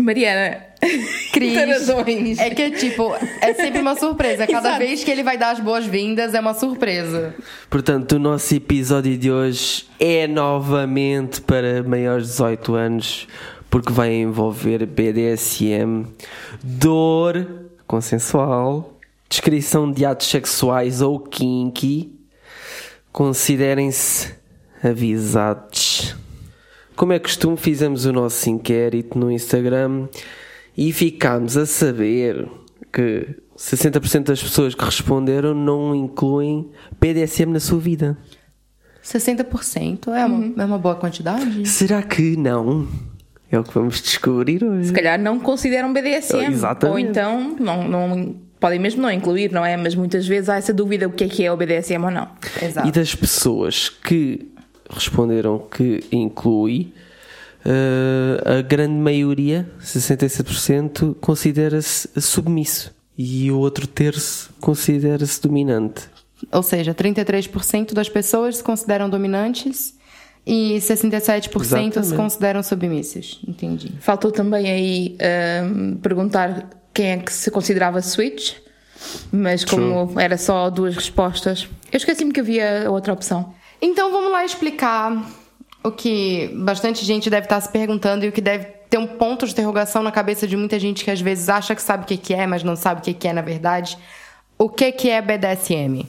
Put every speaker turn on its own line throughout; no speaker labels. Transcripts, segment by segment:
Mariana,
Cris. É que, tipo, é sempre uma surpresa. Cada
Exato.
vez que ele vai dar as boas-vindas, é uma surpresa.
Portanto, o nosso episódio de hoje é novamente para maiores de 18 anos, porque vai envolver BDSM, dor consensual, descrição de atos sexuais ou kinky. Considerem-se avisados. Como é costume, fizemos o nosso inquérito no Instagram e ficámos a saber que 60% das pessoas que responderam não incluem BDSM na sua vida.
60% é uma, é uma boa quantidade?
Será que não? É o que vamos descobrir hoje.
Se calhar não consideram BDSM.
Exatamente.
Ou então não, não podem mesmo não incluir, não é? Mas muitas vezes há essa dúvida o que é que é o BDSM ou não.
Exato.
E das pessoas que responderam que inclui, eh, a grande maioria, 67%, considera-se submisso. E o outro terço considera-se dominante.
Ou seja, 33% das pessoas se consideram dominantes e 67% se
Exatamente.
consideram submissas. Entendi.
Faltou também aí ahm, perguntar quem é que se considerava switch, mas como era só duas respostas, eu esqueci-me que havia outra opção.
Então vamos lá explicar o que bastante gente deve estar se perguntando e o que deve ter um ponto de interrogação na cabeça de muita gente que às vezes acha que sabe o que é, mas não sabe o que que é na verdade. O que que é BDSM?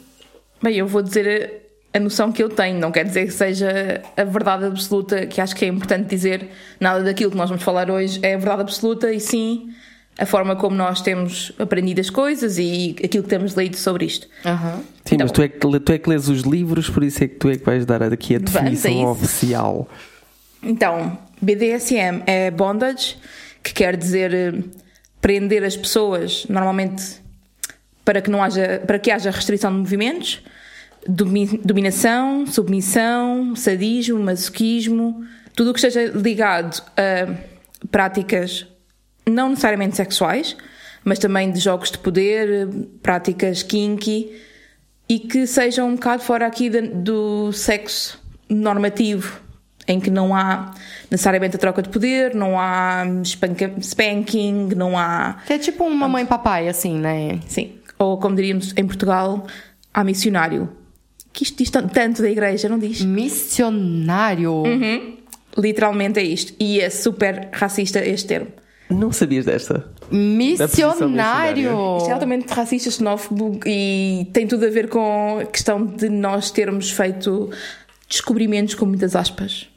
Bem, eu vou dizer a noção que eu tenho, não quer dizer que seja a verdade absoluta, que acho que é importante dizer. Nada daquilo que nós vamos falar hoje é a verdade absoluta, e sim a forma como nós temos aprendido as coisas e aquilo que temos lido sobre isto.
Aham.
Sim,
Então-
mas tu é, que, tu é que lês os livros, por isso é que tu é que vais dar aqui a definição oficial.
Então, BDSM é bondage, que quer dizer eh, prender as pessoas, normalmente para que, não haja, para que haja restrição de movimentos, domi- dominação, submissão, sadismo, masoquismo, tudo o que esteja ligado a práticas não necessariamente sexuais, mas também de jogos de poder, práticas kinky e que sejam um bocado fora aqui da- do sexo normativo, em que não há necessariamente a troca de poder, não há spanking, não há.
Que é tipo um mamãe e papai, assim, né?
Sim. Ou como diríamos em Portugal, há missionário. Que isto diz tan- tanto da igreja, não diz?
Missionário.
Literalmente é isto. E é super racista este termo.
Não sabias desta?
Missionário.
Isto é altamente racista, xenófobo e tem tudo a ver com a questão de nós termos feito descobrimentos com muitas aspas.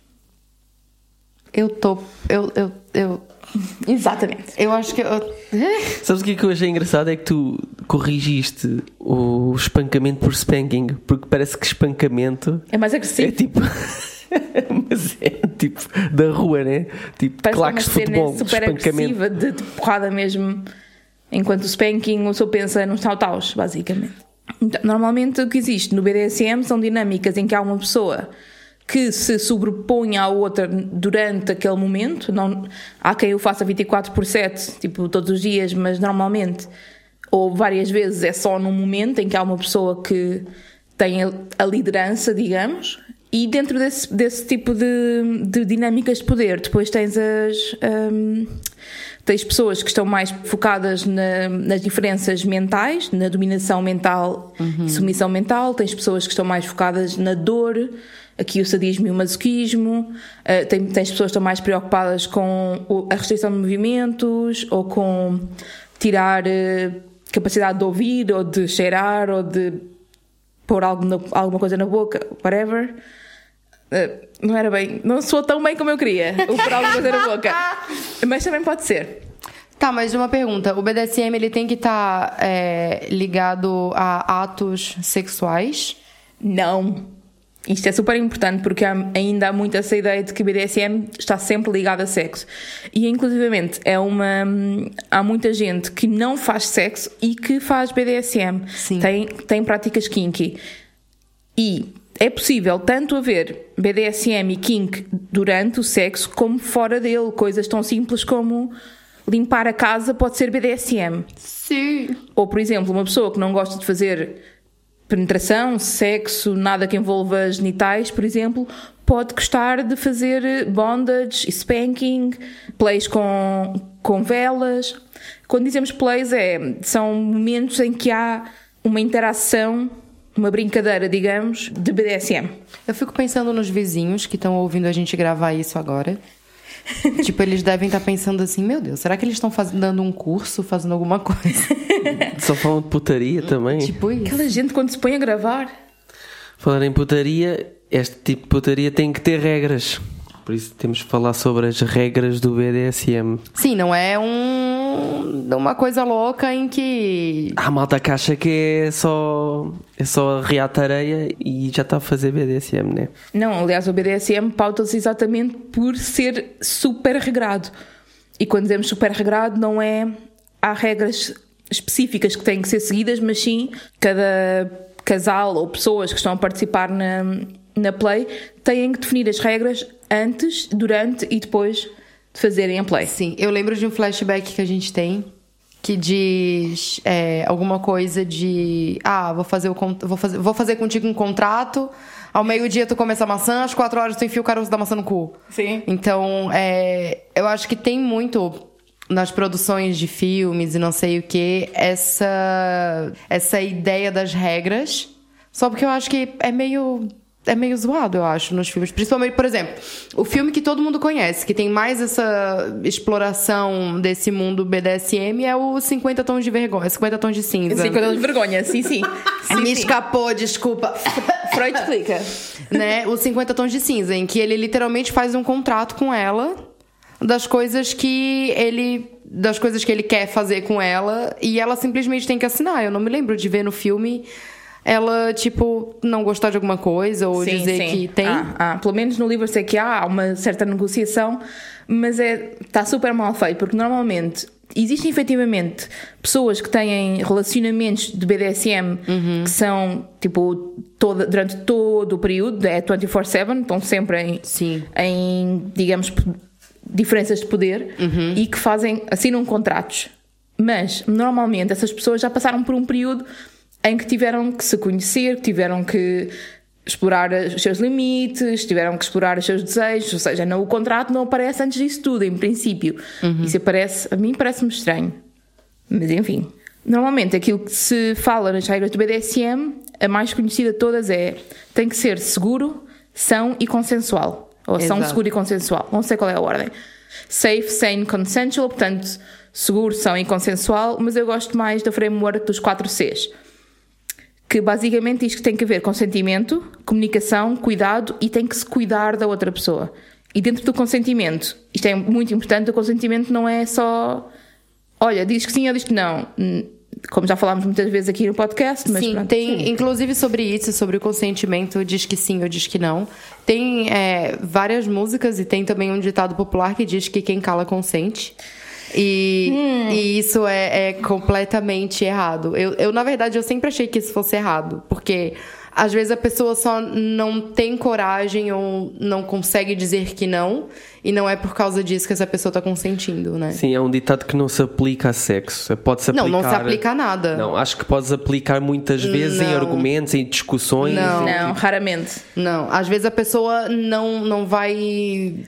Eu tô. Eu. Eu. Eu,
Exatamente.
eu acho que. Eu...
Sabes o que é que eu achei engraçado? É que tu corrigiste o espancamento por spanking, porque parece que espancamento
É mais
é
agressivo.
tipo. Mas é tipo da rua, né? Tipo
Parece
claques de futebol,
super agressiva, de, de porrada mesmo. Enquanto o spanking, o pessoa pensa nos taus basicamente. Então, normalmente o que existe no BDSM são dinâmicas em que há uma pessoa que se sobrepõe à outra durante aquele momento. Não, há quem o faça 24 por 7, tipo todos os dias, mas normalmente, ou várias vezes, é só num momento em que há uma pessoa que tem a liderança, digamos. E dentro desse, desse tipo de, de dinâmicas de poder, depois tens as. hum, tens pessoas que estão mais focadas na- nas diferenças mentais, na dominação mental e submissão mental, tens pessoas que estão mais focadas na dor, aqui o sadismo e o masoquismo, eh, tem- tens pessoas que estão mais preocupadas com a restrição de movimentos ou com tirar eh, capacidade de ouvir ou de cheirar ou de pôr algo na- alguma coisa na boca, whatever. Eh, não era bem, não soou tão bem como eu queria, o alguma coisa na boca. Mas também pode ser.
Tá, mas uma pergunta. O BDSM ele tem que estar ligado a atos sexuais?
Não. Isto é super importante porque há, ainda há muito essa ideia de que BDSM está sempre ligado a sexo. E inclusivamente é uma. Há muita gente que não faz sexo e que faz BDSM.
Sim.
Tem, tem práticas kinky. E é possível tanto haver BDSM e kink durante o sexo como fora dele. Coisas tão simples como limpar a casa pode ser BDSM.
Sim.
Ou, por exemplo, uma pessoa que não gosta de fazer penetração, sexo, nada que envolva genitais, por exemplo, pode gostar de fazer bondage, spanking, plays com, com velas. Quando dizemos plays, é, são momentos em que há uma interação, uma brincadeira, digamos, de BDSM.
Eu fico pensando nos vizinhos que estão ouvindo a gente gravar isso agora. tipo, eles devem estar pensando assim, meu Deus, será que eles estão dando um curso, fazendo alguma coisa?
Só falam de putaria também.
tipo isso.
Aquela gente quando se põe a gravar.
Falar em putaria, este tipo de putaria tem que ter regras. Por isso temos que falar sobre as regras do BDSM.
Sim, não é um uma coisa louca em que
Há malta que acha que é só, é só reata areia e já está a fazer BDSM, né?
Não, aliás, o BDSM pauta-se exatamente por ser super regrado. E quando dizemos super regrado, não é. Há regras específicas que têm que ser seguidas, mas sim cada casal ou pessoas que estão a participar na, na play têm que definir as regras antes, durante e depois de fazerem a play.
Sim, eu lembro de um flashback que a gente tem que diz é, alguma coisa de ah, vou fazer o vou fazer, vou fazer contigo um contrato. Ao meio-dia tu come essa maçã, às quatro horas tu enfia o caroço da maçã no cu.
Sim.
Então, é, eu acho que tem muito nas produções de filmes e não sei o que essa essa ideia das regras. Só porque eu acho que é meio é meio zoado, eu acho, nos filmes. Principalmente, por exemplo, o filme que todo mundo conhece, que tem mais essa exploração desse mundo BDSM é o 50 Tons de Vergonha, 50 Tons de Cinza.
Sim, quando de vergonha, sim, sim. sim,
Me
sim.
escapou, desculpa.
Freud explica.
né, os 50 tons de cinza, em que ele literalmente faz um contrato com ela das coisas que ele das coisas que ele quer fazer com ela e ela simplesmente tem que assinar. Eu não me lembro de ver no filme ela tipo não gostar de alguma coisa ou
Sim,
dizer
sim.
que tem.
Há, há. Pelo menos no livro eu sei que há, uma certa negociação, mas é, está super mal feito, porque normalmente existem efetivamente pessoas que têm relacionamentos de BDSM
Uhum.
que são tipo toda, durante todo o período, é 24-7, estão sempre em,
Sim.
em digamos, diferenças de poder
Uhum.
e que fazem, assinam contratos. Mas normalmente essas pessoas já passaram por um período em que tiveram que se conhecer, que tiveram que explorar os seus limites, tiveram que explorar os seus desejos, ou seja, não, o contrato não aparece antes disso tudo, em princípio. Isso aparece, a mim parece-me estranho. Mas enfim, normalmente aquilo que se fala nas regras do BDSM, a mais conhecida de todas é tem que ser seguro, são e consensual. Ou são,
Exato.
seguro e consensual. Não sei qual é a ordem. Safe, sane, consensual, portanto, seguro, são e consensual, mas eu gosto mais da framework dos 4 Cs. Que basicamente diz que tem que haver consentimento, comunicação, cuidado e tem que se cuidar da outra pessoa. E dentro do consentimento, isto é muito importante, o consentimento não é só olha, diz que sim ou diz que não. Como já falámos muitas vezes aqui no podcast, mas
Sim,
pronto.
tem, inclusive sobre isso, sobre o consentimento, diz que sim ou diz que não. Tem é, várias músicas e tem também um ditado popular que diz que quem cala consente. E,
Hum.
e isso é, é completamente errado. Eu, eu, na verdade, eu sempre achei que isso fosse errado, porque às vezes a pessoa só não tem coragem ou não consegue dizer que não, e não é por causa disso que essa pessoa tá consentindo, né?
Sim, é um ditado que não se aplica a sexo. Pode-se
Não,
aplicar...
não se aplica a nada.
Não, acho que podes aplicar muitas vezes em
Não.
argumentos, em discussões.
Não.
Não, raramente.
Não, às vezes a pessoa não, não vai.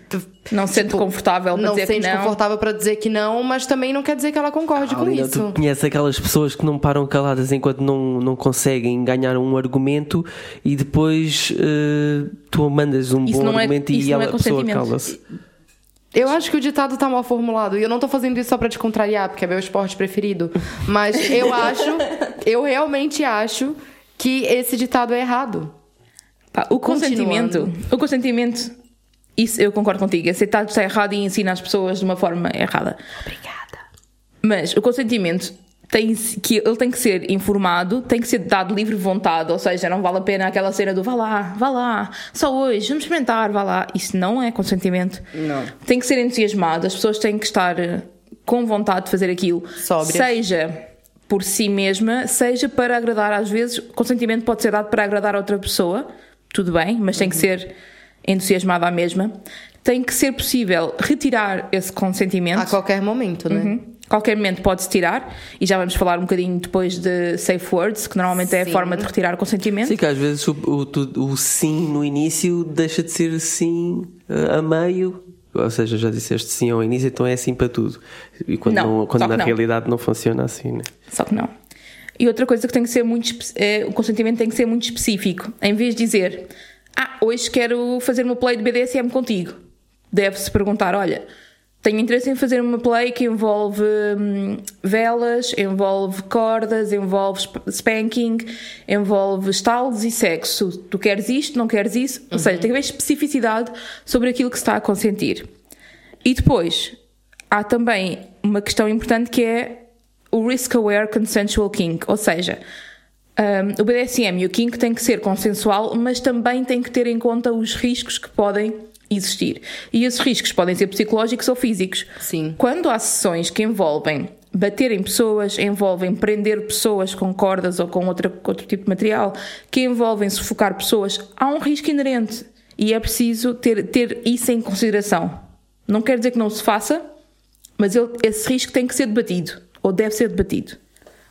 Não se sente confortável para
Tipo, não
dizer
se
que
sente
não.
confortável para dizer que não, mas também não quer dizer que ela concorde com
Alina,
isso.
Tu conheces aquelas pessoas que não param caladas enquanto não, não conseguem ganhar um argumento e depois eh, tu mandas um
Isso
bom
não é-
argumento
isso
e
não é
ela, a pessoa cala-se.
Eu acho que o ditado tá mal formulado. E eu não tô fazendo isso só pra te contrariar, porque é meu esporte preferido. Mas eu acho, eu realmente acho que esse ditado é errado.
Pá, o consentimento, o consentimento, isso eu concordo contigo. Aceitar está errado e ensina as pessoas de uma forma errada.
Obrigada.
Mas o consentimento tem, que ele tem que ser informado, tem que ser dado livre vontade, ou seja, não vale a pena aquela cena do vá lá, vá lá, só hoje, vamos experimentar, vá lá. Isso não é consentimento.
Não.
Tem que ser entusiasmado, as pessoas têm que estar eh, com vontade de fazer aquilo.
Sóbrias.
Seja por si mesma, seja para agradar, às vezes, consentimento pode ser dado para agradar a outra pessoa, tudo bem, mas tem que ser entusiasmada à mesma. Tem que ser possível retirar esse consentimento.
A qualquer momento, né?
Uhum. Qualquer momento pode-se tirar, e já vamos falar um bocadinho depois de safe words, que normalmente é a
Sim.
forma de retirar o consentimento.
Sim, que às vezes o, o, o sim no início deixa de ser sim eh, a meio. Ou seja, já disseste sim ao início, então é sim para tudo. E quando,
Não,
não- quando na
não.
realidade não funciona assim, né?
Só que não. E outra coisa que tem que ser muito. é, o consentimento tem que ser muito específico. Em vez de dizer, ah, hoje quero fazer uma play de BDSM contigo, deve-se perguntar: olha, tenho interesse em fazer uma play que envolve hum, velas, envolve cordas, envolve sp- spanking, envolve estalos e sexo. Tu queres isto, não queres isso? Ou seja, tem que haver especificidade sobre aquilo que se está a consentir. E depois, há também uma questão importante que é o Risk Aware Consensual Kink, ou seja, um, o BDSM e o kink têm que ser consensual, mas também têm que ter em conta os riscos que podem existir. E esses riscos podem ser psicológicos ou físicos.
Sim.
Quando há sessões que envolvem bater em pessoas, envolvem prender pessoas com cordas ou com outra, outro tipo de material, que envolvem sufocar pessoas, há um risco inerente. E é preciso ter, ter isso em consideração. Não quer dizer que não se faça, mas ele- esse risco tem que ser debatido, ou deve ser debatido.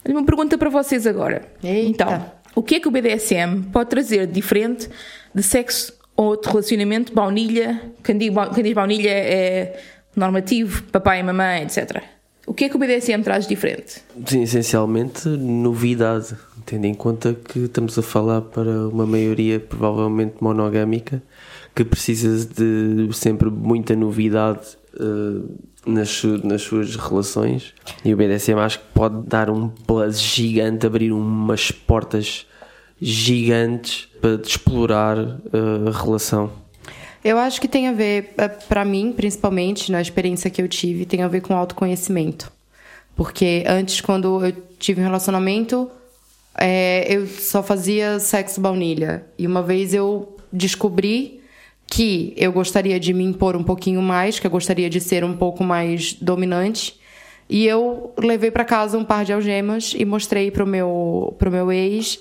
Uma pergunta para vocês agora.
Eita.
Então, o que é que o BDSM pode trazer de diferente de sexo ou de relacionamento baunilha? Quem diz, quem diz baunilha é normativo, papai e mamãe, etc. O que é que o BDSM traz diferente?
Sim, essencialmente novidade, tendo em conta que estamos a falar para uma maioria provavelmente monogâmica que precisa de sempre muita novidade eh, nas, nas suas relações e o BDSM acho que pode dar um plus gigante, abrir umas portas gigantes para explorar eh, a relação.
Eu acho que tem a ver, eh, pra mim, principalmente, na experiência que eu tive, tem a ver com autoconhecimento. Porque antes, quando eu tive um relacionamento, eh, eu só fazia sexo baunilha. E uma vez eu descobri que eu gostaria de me impor um pouquinho mais, que eu gostaria de ser um pouco mais dominante. E eu levei pra casa um par de algemas e mostrei pro meu, meu ex.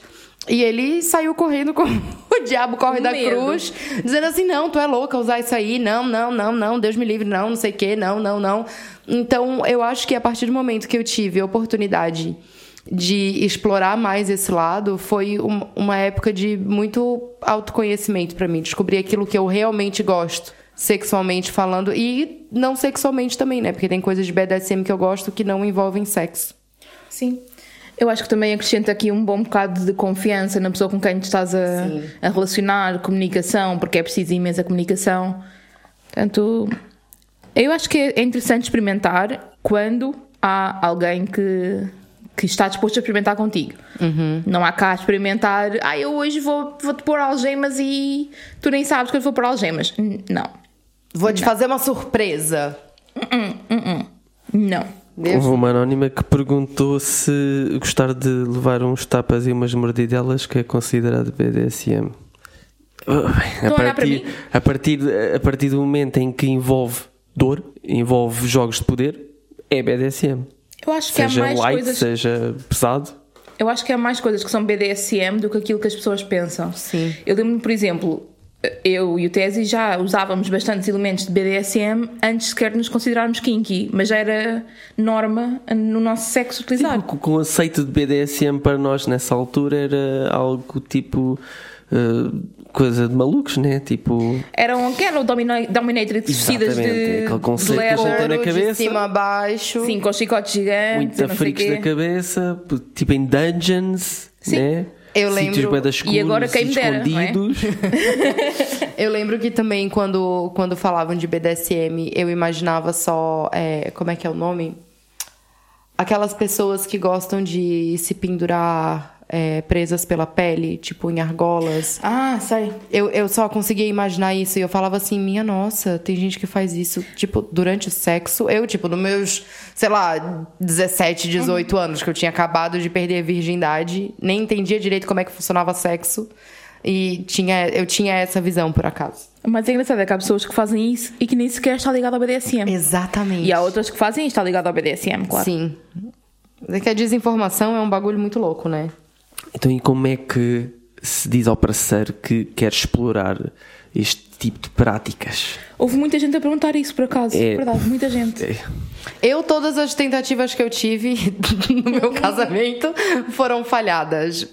E ele saiu correndo como o diabo corre
Com
da
medo.
cruz, dizendo assim: não, tu é louca usar isso aí, não, não, não, não, Deus me livre, não, não sei o quê, não, não, não. Então, eu acho que a partir do momento que eu tive a oportunidade de explorar mais esse lado, foi um- uma época de muito autoconhecimento pra mim, descobrir aquilo que eu realmente gosto, sexualmente falando, e não sexualmente também, né? Porque tem coisas de BDSM que eu gosto que não envolvem sexo.
Sim. Eu acho que também acrescenta aqui um bom bocado de confiança na pessoa com quem te estás a, a relacionar, comunicação, porque é preciso imensa comunicação. Portanto, eu acho que é interessante experimentar quando há alguém que, que está disposto a experimentar contigo. Não há cá experimentar, ah, eu hoje vou, vou-te pôr algemas e tu nem sabes que eu vou pôr algemas. Não.
Vou te fazer uma surpresa.
Não.
Houve uma anónima que perguntou se gostar de levar uns tapas e umas mordidelas que é considerado BDSM. A partir, a, partir, a partir do momento em que envolve dor, envolve jogos de poder, é BDSM.
Eu acho que há
Seja
mais
light,
coisas.
seja pesado.
Eu acho que há mais coisas que são BDSM do que aquilo que as pessoas pensam.
Sim.
Eu lembro-me, por exemplo, eu e o Tesi já usávamos bastantes elementos de BDSM antes sequer de nos considerarmos kinky, mas já era norma no nosso sexo utilizar.
O o conceito de BDSM para nós nessa altura era algo tipo uh, coisa de malucos, né? Tipo,
Eram, que eram domina- dominatrix vestidas
Exatamente,
de,
aquele
de
conceito
leather,
que a gente tem na
Ouro de
cabeça.
cima a baixo.
sim, com chicotes gigantes,
muita freaks na cabeça, tipo em dungeons,
Sim.
né?
Eu
Sítios
lembro-
bué da escuros,
E agora quem dera, é?
Eu lembro que também quando, quando falavam de BDSM, eu imaginava só. é, como é que é o nome? Aquelas pessoas que gostam de se pendurar é, presas pela pele, tipo em argolas.
Ah, sei.
Eu, eu só conseguia imaginar isso e eu falava assim, minha nossa, tem gente que faz isso, tipo, durante o sexo. Eu, tipo, nos meus, sei lá, 17, 18 anos, que eu tinha acabado de perder a virgindade, nem entendia direito como é que funcionava sexo. E tinha, eu tinha essa visão, por acaso.
Mas é engraçado é que há pessoas que fazem isso e que nem sequer está ligado ao BDSM.
Exatamente.
E há outras que fazem e está ligado ao BDSM, claro.
Sim. É que a desinformação é um bagulho muito louco, né?
Então, e como é que se diz ao parceiro que quer explorar este tipo de práticas?
Houve muita gente a perguntar isso, por acaso.
É.
Verdade, muita gente.
É.
Eu, todas as tentativas que eu tive no meu casamento foram falhadas.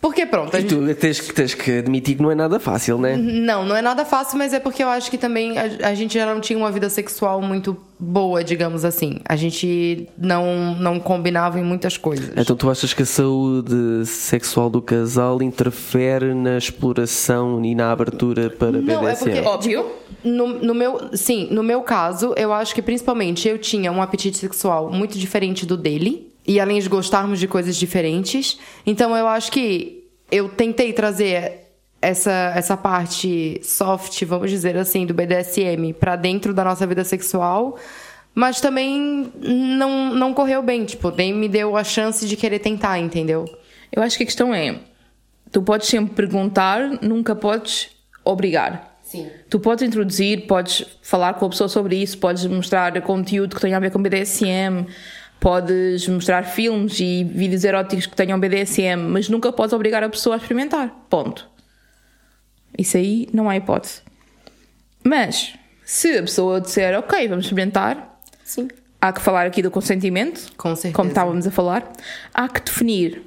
Porque pronto, a
E
gente...
tu tens, que- tens que admitir que não é nada fácil, né?
Não, não é nada fácil, mas é porque eu acho que também a, a gente já não tinha uma vida sexual muito boa, digamos assim. A gente não, não combinava em muitas coisas.
Então tu achas que a saúde sexual do casal interfere na exploração e na abertura para
Não, é porque-
Óbvio.
No, no meu, sim, no meu caso, eu acho que principalmente eu tinha um apetite sexual muito diferente do dele. E além de gostarmos de coisas diferentes. Então eu acho que eu tentei trazer essa, essa parte soft, vamos dizer assim, do BDSM pra dentro da nossa vida sexual. Mas também não, não correu bem, tipo, nem me deu a chance de querer tentar, entendeu?
Eu acho que a questão é: tu podes sempre perguntar, nunca podes obrigar.
Sim.
Tu podes introduzir, podes falar com a pessoa sobre isso, podes mostrar conteúdo que tenha a ver com BDSM, podes mostrar filmes e vídeos eróticos que tenham BDSM, mas nunca podes obrigar a pessoa a experimentar. Ponto. Isso aí não há hipótese. Mas, se a pessoa disser, ok, vamos experimentar,
Sim.
há que falar aqui do consentimento,
Com certeza.
como estávamos a falar, há que definir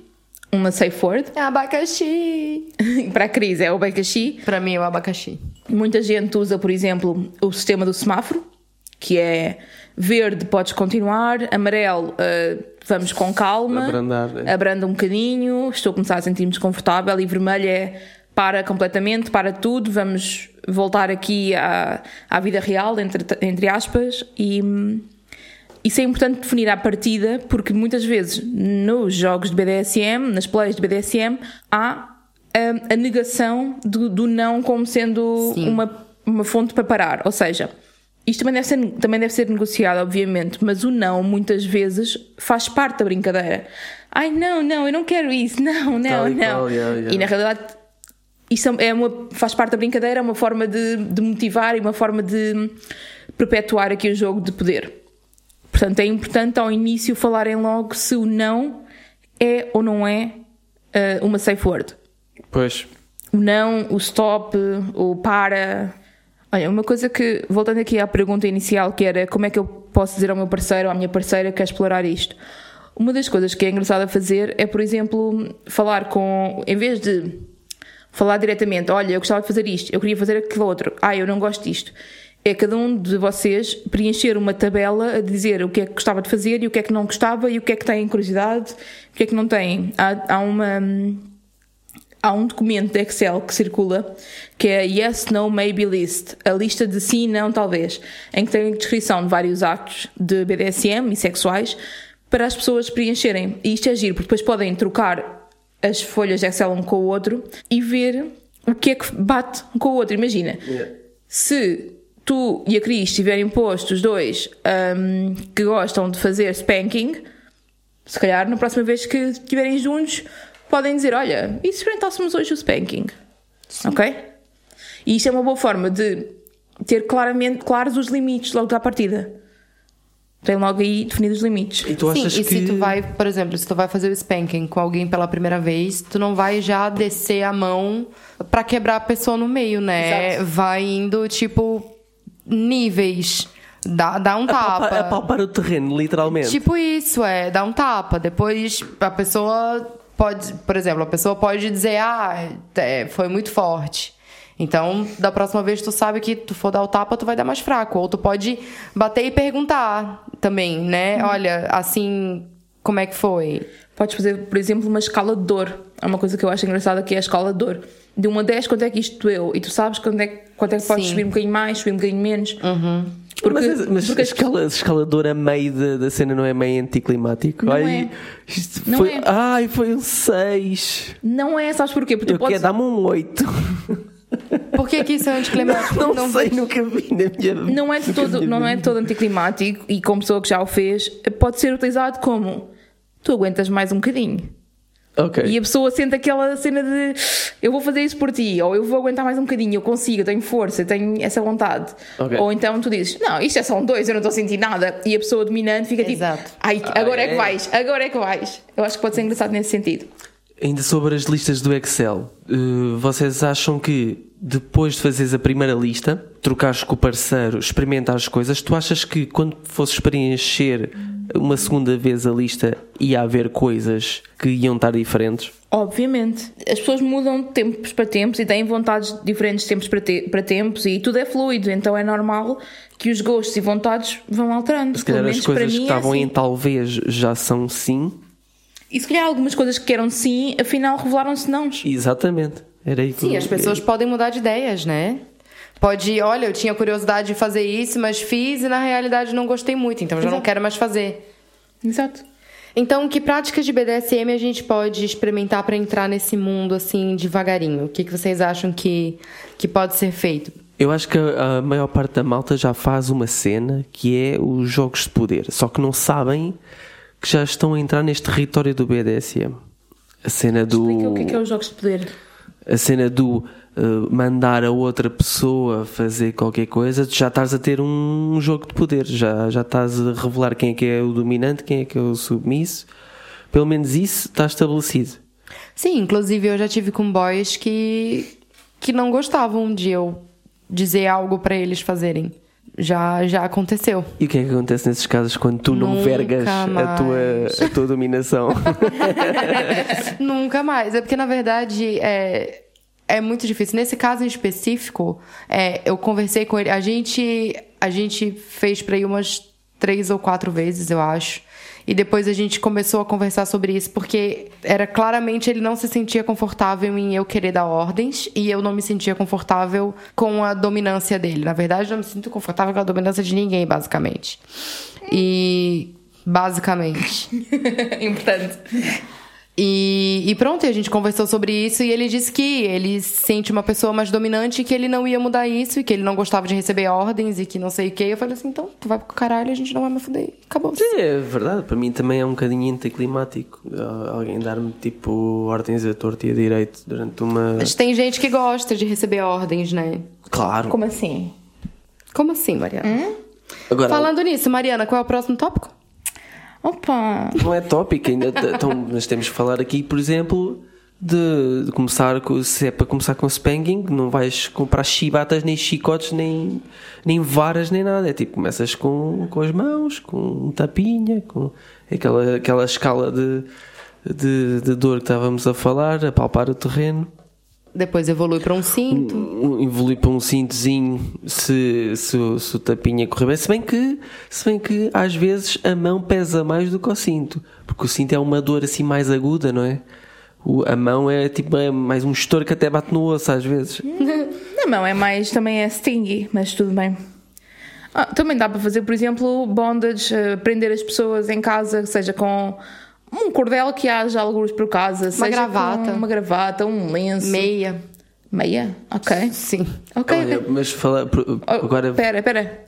uma safe word.
Abacaxi.
Para a Cris é o abacaxi.
Pra mim é o abacaxi.
Muita gente usa, por exemplo, o sistema do semáforo, que é verde, podes continuar, amarelo, ah, vamos com calma,
Abrandar, é.
abranda um bocadinho, estou a começar a sentir-me desconfortável, e vermelho é para completamente, para tudo, vamos voltar aqui à, à vida real, entre, entre aspas, e isso é importante definir à partida, porque muitas vezes nos jogos de BDSM, nas plays de BDSM, há hum, a negação do, do não como sendo
Sim.
uma, uma fonte para parar. Ou seja, isto também deve, ser, também deve ser negociado, obviamente, mas o não muitas vezes faz parte da brincadeira. Ai, não, não, eu não quero isso, não, não,
Tal
não.
yeah, yeah.
E na realidade isso é uma, faz parte da brincadeira, é uma forma de, de motivar e uma forma de perpetuar aqui o jogo de poder. Portanto, é importante ao início falarem logo se o não é ou não é eh, uma safe word.
Pois.
O não, o stop, o para. Olha, uma coisa que, voltando aqui à pergunta inicial, que era como é que eu posso dizer ao meu parceiro ou à minha parceira que quer explorar isto? Uma das coisas que é engraçado a fazer é, por exemplo, falar com. Em vez de falar diretamente, olha, eu gostava de fazer isto, eu queria fazer aquilo outro, ah, eu não gosto disto. É cada um de vocês preencher uma tabela a dizer o que é que gostava de fazer e o que é que não gostava e o que é que tem curiosidade, o que é que não tem. Há, há uma. Há um documento de Excel que circula que é a Yes, No, Maybe List, a lista de sim, não, talvez, em que tem a descrição de vários actos de BDSM e sexuais para as pessoas preencherem. E isto é giro, porque depois podem trocar as folhas de Excel um com o outro e ver o que é que bate um com o outro. Imagina, se tu e a Cris tiverem posto os dois hum, que gostam de fazer spanking, se calhar na próxima vez que estiverem juntos podem dizer, olha, e se experimentássemos hoje o spanking? Ok? E isto é uma boa forma de ter claramente claros os limites logo da partida. Tem logo aí definidos os limites.
E tu
Sim,
achas
e
que.
se tu vai, por exemplo, se tu vai fazer o spanking com alguém pela primeira vez, tu não vai já descer a mão pra quebrar a pessoa no meio, né?
Exato.
Vai indo, tipo, níveis. Dá, dá um
Apalpar,
tapa.
apalpar o terreno, literalmente.
Tipo isso, é, dá um tapa. Depois a pessoa pode, por exemplo, a pessoa pode dizer, ah, é, foi muito forte. Então, da próxima vez tu sabe que tu for dar o tapa, tu vai dar mais fraco. Ou tu pode bater e perguntar também, né? Olha, assim, como é que foi?
Podes fazer, por exemplo, uma escala de dor. É uma coisa que eu acho engraçada que é a escala de dor. De 1 a 10, quanto é que isto doeu? E tu sabes quanto é, que- quanto é que podes
Sim.
subir um bocadinho mais, subir um bocadinho menos. Porque,
mas mas
porque
a escala, escalador a meio da, da cena não é meio anticlimático?
Não
Ai,
é. Não
foi,
é.
Ai, foi um 6.
não é, sabes porquê? Porque tu
Eu
podes.
quero dar-me um 8.
Por que, que isso é anticlimático?
Não, sei, nunca vi na minha
Não é, de todo, não
minha
é todo anticlimático e como pessoa que já o fez, pode ser utilizado como tu aguentas mais um bocadinho.
Ok.
E a pessoa sente aquela cena de eu vou fazer isso por ti, ou eu vou aguentar mais um bocadinho, eu consigo, eu tenho força, eu tenho essa vontade.
Ok.
Ou então tu dizes, não, isto é só um dois, eu não estou a sentir nada. E a pessoa dominante fica
Exato.
tipo, ai, agora é que
é?
vais, agora é que vais. Eu acho que pode ser engraçado nesse sentido.
Ainda sobre as listas do Excel, eh, vocês acham que depois de fazeres a primeira lista, trocares com o parceiro, experimentares coisas, tu achas que quando fosses preencher uma segunda vez a lista ia haver coisas que iam estar diferentes?
Obviamente. As pessoas mudam de tempos para tempos e têm vontades diferentes de tempos para, te- para tempos e tudo é fluido, então é normal que os gostos e vontades vão alterando.
Se calhar as coisas que
é
estavam em
assim.
talvez já são sim.
E se calhar algumas coisas que eram sim, afinal revelaram-se não.
Exatamente. Era aí que
Sim,
eu-
as pessoas podem mudar de ideias, né? Pode, olha, eu tinha curiosidade de fazer isso, mas fiz e na realidade não gostei muito, então já não quero mais fazer.
Exato.
Então, que práticas de BDSM a gente pode experimentar para entrar nesse mundo assim devagarinho? O que, que vocês acham que, que pode ser feito?
Eu acho que a maior parte da malta já faz uma cena que é os jogos de poder, só que não sabem que já estão a entrar neste território do BDSM. A cena do.
Explica o que é, que é os jogos de poder.
A cena do uh, mandar a outra pessoa fazer qualquer coisa, já estás a ter um, jogo de poder, já, já estás a revelar quem é que é o dominante, quem é que é o submisso. Pelo menos isso está estabelecido.
Sim, inclusive eu já tive com boys que, que não gostavam de eu dizer algo para eles fazerem. Já, já aconteceu.
E o que é que acontece nesses casos quando tu não
Nunca
vergas a tua, a tua dominação?
Nunca mais. É porque, na verdade, é, é muito difícil. Nesse caso em específico, é, eu conversei com ele. A gente, a gente fez pra ir umas três ou quatro vezes, eu acho. E depois a gente começou a conversar sobre isso, porque era claramente ele não se sentia confortável em eu querer dar ordens e eu não me sentia confortável com a dominância dele. Na verdade, eu não me sinto confortável com a dominância de ninguém, basicamente. E. Basicamente.
Importante.
E, e pronto, e a gente conversou sobre isso e ele disse que ele se sente uma pessoa mais dominante e que ele não ia mudar isso e que ele não gostava de receber ordens e que não sei o que. Eu falei assim, então, tu vai pro caralho, a gente não vai me fuder. Acabou.
Sim, é verdade. Para mim também é um bocadinho anticlimático. Ah, Alguém dar-me tipo ordens a torto e a direito durante uma.
Mas tem gente que gosta de receber ordens, né?
Claro.
Como assim?
Como assim, Mariana?
Agora,
Falando nisso, Mariana, qual é o próximo tópico?
Opa!
não é tópico ainda. Então, nós temos que falar aqui, por exemplo, de, de começar com. Se é para começar com spanking, não vais comprar chibatas, nem chicotes, nem, nem varas, nem nada. É tipo, começas com, com as mãos, com um tapinha, com aquela, aquela escala de, de, de dor que estávamos a falar, a palpar o terreno.
Depois evolui pra um cinto.
um- evoluir para um cintozinho se, se, o- se o tapinha correr bem. Se bem, que, se bem que às vezes a mão pesa mais do que o cinto, porque o cinto é uma dor assim mais aguda, não é? O- a mão é tipo é mais um estouro que até bate no osso às vezes.
Na mão é mais, também é stingy, mas tudo bem. Ah, também dá para fazer, por exemplo, bondage, eh, prender as pessoas em casa, seja com um cordel que haja alguns por casa, seja
gravata.
uma gravata, um lenço.
Meia.
Meia? Ok.
Sim.
Ok,
Olha, mas falar
Oh,
agora
Espera, espera.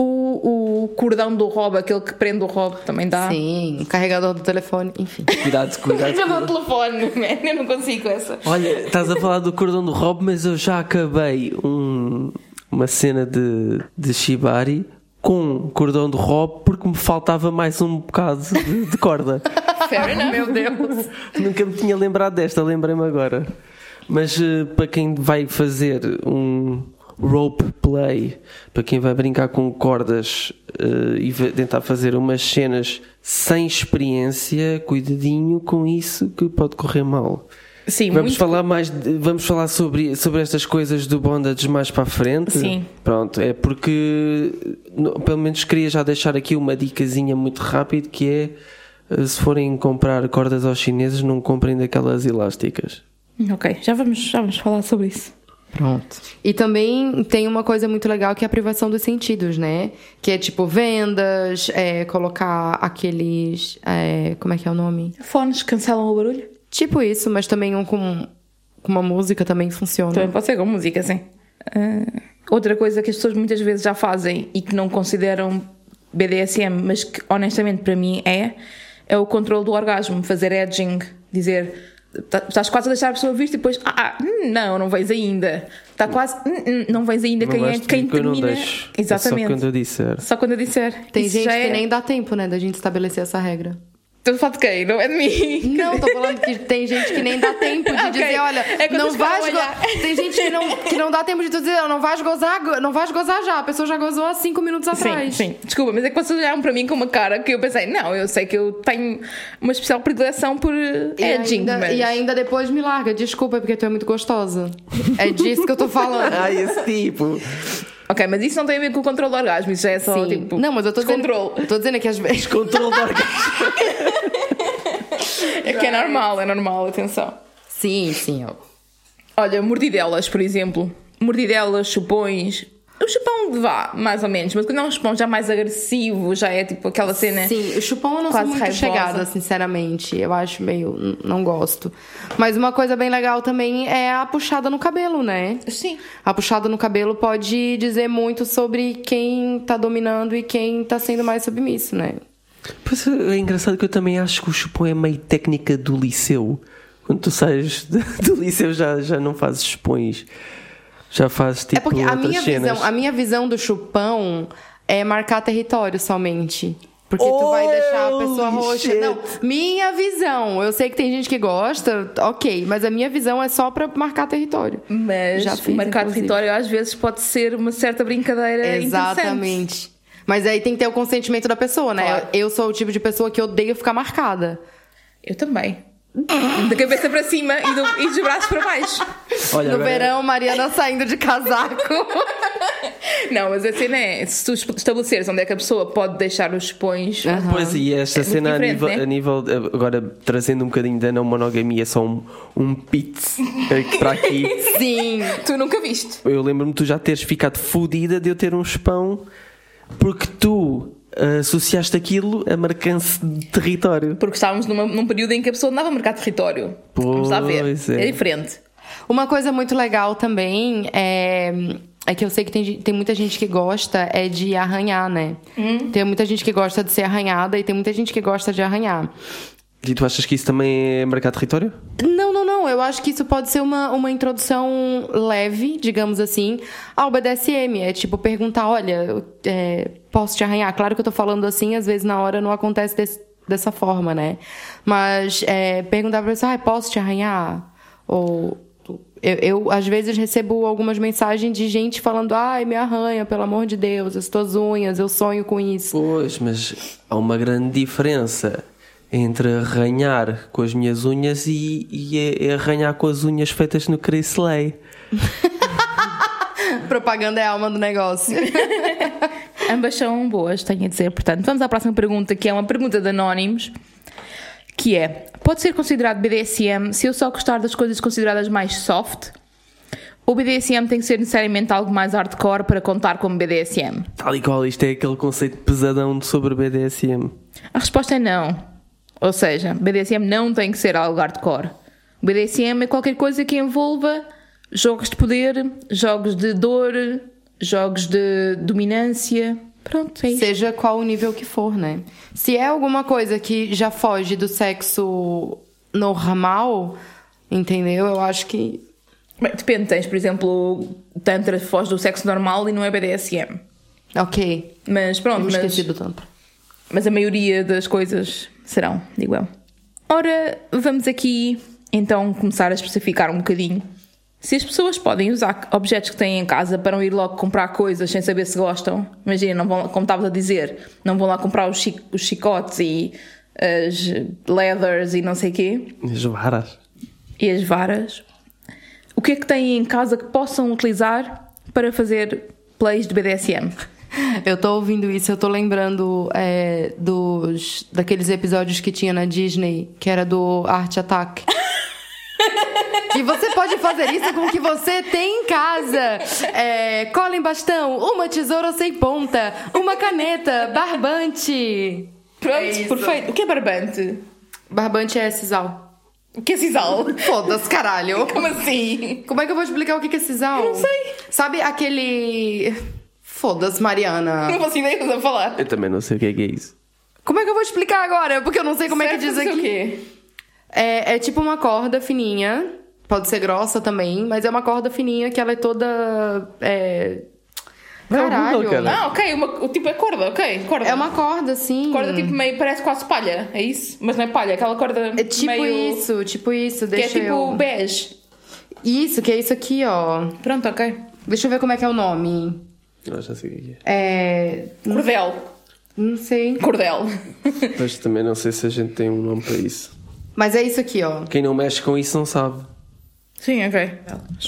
O, o cordão do Rob, aquele que prende o Rob, também dá.
Sim. Carregador do telefone, enfim.
cuidado, cuidado.
Carregador do telefone, man. Eu não consigo com essa.
Olha, estás a falar do cordão do Rob, mas eu já acabei um- uma cena de, de Shibari com cordão do Rob porque me faltava mais um bocado de, de corda.
Fair enough.
Meu Deus.
Nunca me tinha lembrado desta, lembrei-me agora. Mas eh, para quem vai fazer um rope play, para quem vai brincar com cordas eh, e tentar fazer umas cenas sem experiência, cuidadinho com isso que pode correr mal.
Sim,
Vamos
muito.
falar mais, de- vamos falar sobre, sobre estas coisas do bondage mais para a frente.
Sim.
Pronto, é porque no- pelo menos queria já deixar aqui uma dicasinha muito rápido que é eh, se forem comprar cordas aos chineses, não comprem daquelas elásticas.
Ok, já vamos, já vamos falar sobre isso.
Pronto. E também tem uma coisa muito legal que é a privação dos sentidos, né? Que é tipo vendas, é, colocar aqueles. é, como é que é o nome?
Fones cancelam o barulho?
Tipo isso, mas também um com, com uma música também funciona.
Também pode ser com música, sim. Ah, outra coisa que as pessoas muitas vezes já fazem e que não consideram BDSM, mas que honestamente para mim é, é o controle do orgasmo, fazer edging, dizer tá- estás quase a deixar a pessoa vir e depois, ah, hum, não, não vens ainda. Está quase, hum, hum, não vens ainda,
Não
quem é quem termina.
deixo.
Exatamente.
É só quando eu disser.
Só quando eu disser.
Tem
Isso
gente
já
que
é...
nem dá tempo, né, da gente estabelecer essa regra.
Estou a falar de quem? Não é de mim.
Não, tô falando que tem gente que nem dá tempo de
Ok.
dizer, olha,
É
não vais. Tem gente que não, que não dá tempo de tu dizer, não vais gozar, go- não vais gozar já. A pessoa já gozou há cinco minutos
Sim,
atrás.
sim. Desculpa, mas é que vocês olharam para mim com uma cara que eu pensei, não, eu sei que eu tenho uma especial predileção por eh,
E
edging,
ainda,
mas...
e ainda depois me larga. Desculpa, porque tu é muito gostosa. É disso que eu tô falando.
Ah, esse tipo.
Ok, mas isso não tem a ver com o controle do orgasmo, isso já é só
Sim.
tipo.
não, mas eu tô dizendo, tô dizendo que às vezes.
Controle do orgasmo.
É que é normal, é normal, atenção.
Sim, sim.
Olha, mordidelas, por exemplo. Mordidelas, chupões. O chupão vá, mais ou menos, mas quando é um chupão já mais agressivo, já é tipo aquela cena.
Sim, o chupão eu não
Quase
sou muito
raivosa.
chegada, sinceramente. Eu acho meio. Não gosto. Mas uma coisa bem legal também é a puxada no cabelo, né?
Sim.
A puxada no cabelo pode dizer muito sobre quem tá dominando e quem tá sendo mais submisso, né?
Pois é engraçado que eu também acho que o chupão é meio técnica do liceu. Quando tu sais do liceu já, já não fazes chupões. Já fazes tipo
é porque a
outras
minha,
cenas.
visão, a minha visão do chupão é marcar território somente. Porque tu vai deixar a pessoa roxa.
shit.
Não, minha visão. Eu sei que tem gente que gosta, ok, mas a minha visão é só pra marcar território.
Mas
Já fiz,
marcar
inclusive.
território às vezes pode ser uma certa brincadeira.
Exatamente. Mas aí tem que ter o consentimento da pessoa, né?
Claro.
Eu sou o tipo de pessoa que odeio ficar marcada.
Eu também. Da cabeça para cima e, do- e dos braços para baixo.
Olha,
no
agora-
verão, Mariana saindo de casaco.
Não, mas a cena é: se tu estabeleceres onde é que a pessoa pode deixar os chupões.
Pois e esta
É
cena a nível,
né?
a nível agora trazendo um bocadinho da não monogamia, só um, um pit aqui para aqui.
Sim.
Tu nunca viste.
Eu lembro-me de tu já teres ficado fodida de eu ter um chupão porque tu associaste aquilo a marcância de território.
Porque estávamos numa- num período em que a pessoa andava a marcar território. Vamos lá ver.
Pois é.
É diferente.
Uma coisa muito legal também é, é que eu sei que tem, tem muita gente que gosta é de arranhar, né? Tem muita gente que gosta de ser arranhada e tem muita gente que gosta de arranhar.
E tu achas que isso também é marcar território?
Não, não, não. Eu acho que isso pode ser uma, uma introdução leve, digamos assim, ao BDSM. É tipo perguntar: olha, é, posso te arranhar? Claro que eu tô falando assim, às vezes na hora não acontece desse- dessa forma, né? Mas é, perguntar pra pessoa: ah, posso te arranhar? Ou. Eu, eu, às vezes, recebo algumas mensagens de gente falando: ai, me arranha, pelo amor de Deus, as tuas unhas, eu sonho com isso.
Pois, mas há uma grande diferença entre arranhar com as minhas unhas e, e é- é arranhar com as unhas feitas no Chris Lay.
Propaganda é a alma do negócio.
Ambas são boas, tenho a dizer. Portanto, vamos à próxima pergunta, que é uma pergunta de anónimos, que é: pode ser considerado BDSM se eu só gostar das coisas consideradas mais soft? Ou BDSM tem que ser necessariamente algo mais hardcore para contar como BDSM?
Tal e qual, isto é aquele conceito pesadão sobre BDSM.
A resposta é não. Ou seja, BDSM não tem que ser algo hardcore. BDSM é qualquer coisa que envolva jogos de poder, jogos de dor, jogos de dominância. Pronto, é isso.
Seja qual o nível que for, né? Se é alguma coisa que já foge do sexo normal, entendeu? Eu acho que.
Bem, depende, tens, por exemplo, Tantra foge do sexo normal e não é BDSM.
Ok.
Mas pronto,
Me
mas,
esqueci do tanto.
mas a maioria das coisas serão, digo eu. Ora, vamos aqui então começar a especificar um bocadinho. Se as pessoas podem usar objetos que têm em casa para não ir logo comprar coisas sem saber se gostam, imagina, não vão, como estavas a dizer, não vão lá comprar os, os chicotes e as leathers e não sei o quê,
As varas.
e as varas, o que é que têm em casa que possam utilizar para fazer plays de BDSM?
Eu tô ouvindo isso, eu tô lembrando é, dos daqueles episódios que tinha na Disney, que era do Art Attack. que você pode fazer isso com o que você tem em casa. É, cola em bastão, uma tesoura sem ponta, uma caneta, barbante.
Pronto,
É
perfeito. O que é barbante?
Barbante é sisal.
O que é sisal?
Foda-se, caralho.
Como assim?
Como é que eu vou explicar o que que é sisal?
Eu não sei.
Sabe aquele... Foda-se, Mariana.
Não faço ideia do que a falar.
Eu também não sei o que é que é isso.
Como é que eu vou explicar agora? Porque eu não sei como é que
Certo,
diz
não sei
aqui.
o quê?
É, é tipo uma corda fininha. Pode ser grossa também, mas é uma corda fininha que ela é toda. É...
Ao
Caralho.
Cara.
Ah, ok. Uma, o tipo é corda, ok. Corda.
É uma corda, assim.
corda tipo meio, parece quase palha, é isso? Mas não é palha, aquela corda
É tipo
meio...
isso, tipo isso.
Que
Deixa
é tipo
eu...
bege.
Isso, que é isso aqui, ó.
Pronto, ok.
Deixa eu ver como é que é o nome.
Eu já sei o que é.
É.
Cordel.
Não sei.
Cordel.
Mas também não sei se a gente tem um nome para isso.
Mas é isso aqui, ó.
Quem não mexe com isso não sabe.
Sim, ok.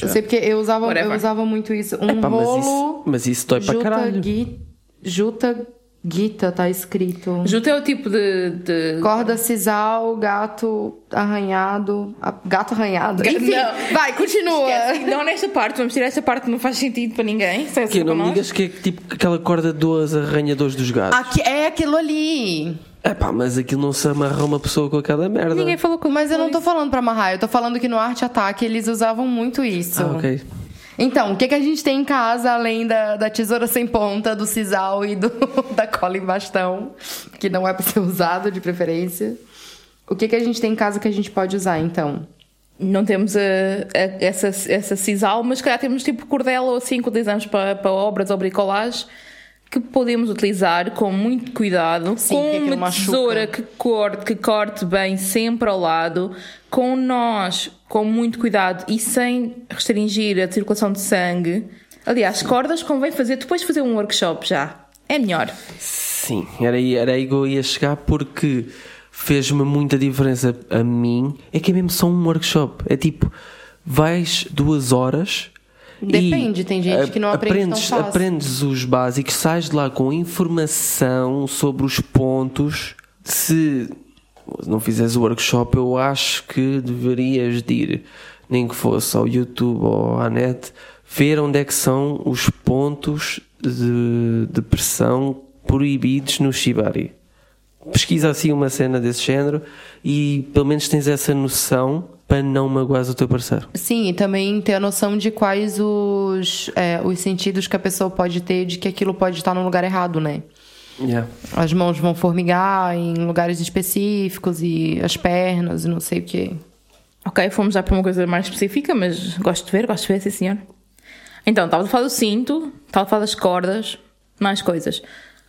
Eu sei porque eu usava, eu usava muito isso. Um
Pá, mas
rolo.
isso, mas isso dói para
Juta,
caralho.
gui, Juta Guita, tá escrito.
Juta é o tipo de... de...
Corda sisal, gato arranhado. a- Gato arranhado? Enfim,
não.
vai, continua.
Esquece. Não nesta parte, vamos tirar esta parte que não faz sentido para ninguém. Se é
Que não
para
me
nós.
digas que é tipo aquela corda dos arranhadores dos gatos.
Aqui, é aquilo ali.
É pá, mas aquilo não se amarra uma pessoa com aquela merda.
Ninguém falou com
Mas eu não tô falando pra amarrar, eu tô falando que no Arte Ataque eles usavam muito isso.
Ah, ok.
Então, o que, que a gente tem em casa, além da, da tesoura sem ponta, do sisal e do, da cola em bastão, que não é pra ser usado de preferência? O que, que a gente tem em casa que a gente pode usar, então?
Não temos a, a- essa, essa sisal, mas calhar temos tipo cordel ou assim que utilizamos para, para obras ou bricolage que podemos utilizar com muito cuidado,
Sim,
com
aquilo
uma
machuca.
tesoura que corte, que corte bem sempre ao lado, com nós com muito cuidado e sem restringir a circulação de sangue. Aliás, cordas convém fazer depois de fazer um workshop já. É melhor.
Sim, era aí, era aí que eu ia chegar porque fez-me muita diferença a mim. É que é mesmo só um workshop. É tipo, vais duas horas.
Depende,
e
tem gente que não aprende tão
aprendes,
fácil.
aprendes os básicos, sais de lá com informação sobre os pontos. Se não fizeres o workshop, eu acho que deverias de ir, nem que fosse ao YouTube ou à net, ver onde é que são os pontos de, de pressão proibidos no Shibari. Pesquisa assim uma cena desse género e pelo menos tens essa noção para não magoares o teu parceiro.
Sim, e também ter a noção de quais os, é, os sentidos que a pessoa pode ter de que aquilo pode estar no lugar errado, né?
Yeah.
As mãos vão formigar em lugares específicos e as pernas e não sei o quê.
Ok, fomos já para uma coisa mais específica, mas gosto de ver, gosto de ver, sim senhor. Então, estava a falar do cinto, estava a falar das cordas, mais coisas.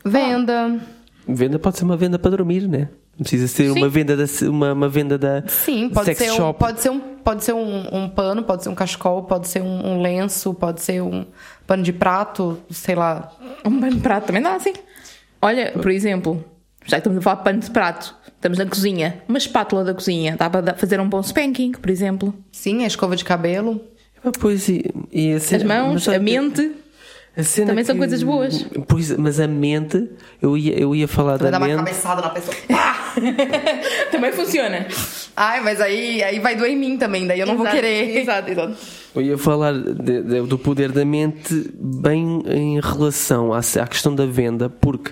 Venda.
Venda pode ser uma venda para dormir, né? Não precisa ser
Sim.
uma venda da uma, uma venda da
Sim, pode
sex
ser, um,
shop.
pode ser, um, pode ser um, um pano, pode ser um cachecol, pode ser um, um lenço, pode ser um pano de prato, sei lá.
Um pano de prato também dá assim. Olha, por exemplo, já que estamos a falar de pano de prato, estamos na cozinha, uma espátula da cozinha, dá para fazer um bom spanking, por exemplo.
Sim, a escova de cabelo.
Ah, Pois e, e a
As mãos, a
que-
mente.
A cena
também são
que-
coisas boas.
Pois, mas a mente, eu ia, eu ia falar
Vai
da
dar uma
mente.
cabeçada na pessoa.
também funciona.
Ai, mas aí, aí vai doer em mim também, daí eu não vou
Exato,
querer.
Exato, exato.
Eu ia falar de- de- do poder da mente bem em relação à, à questão da venda, porque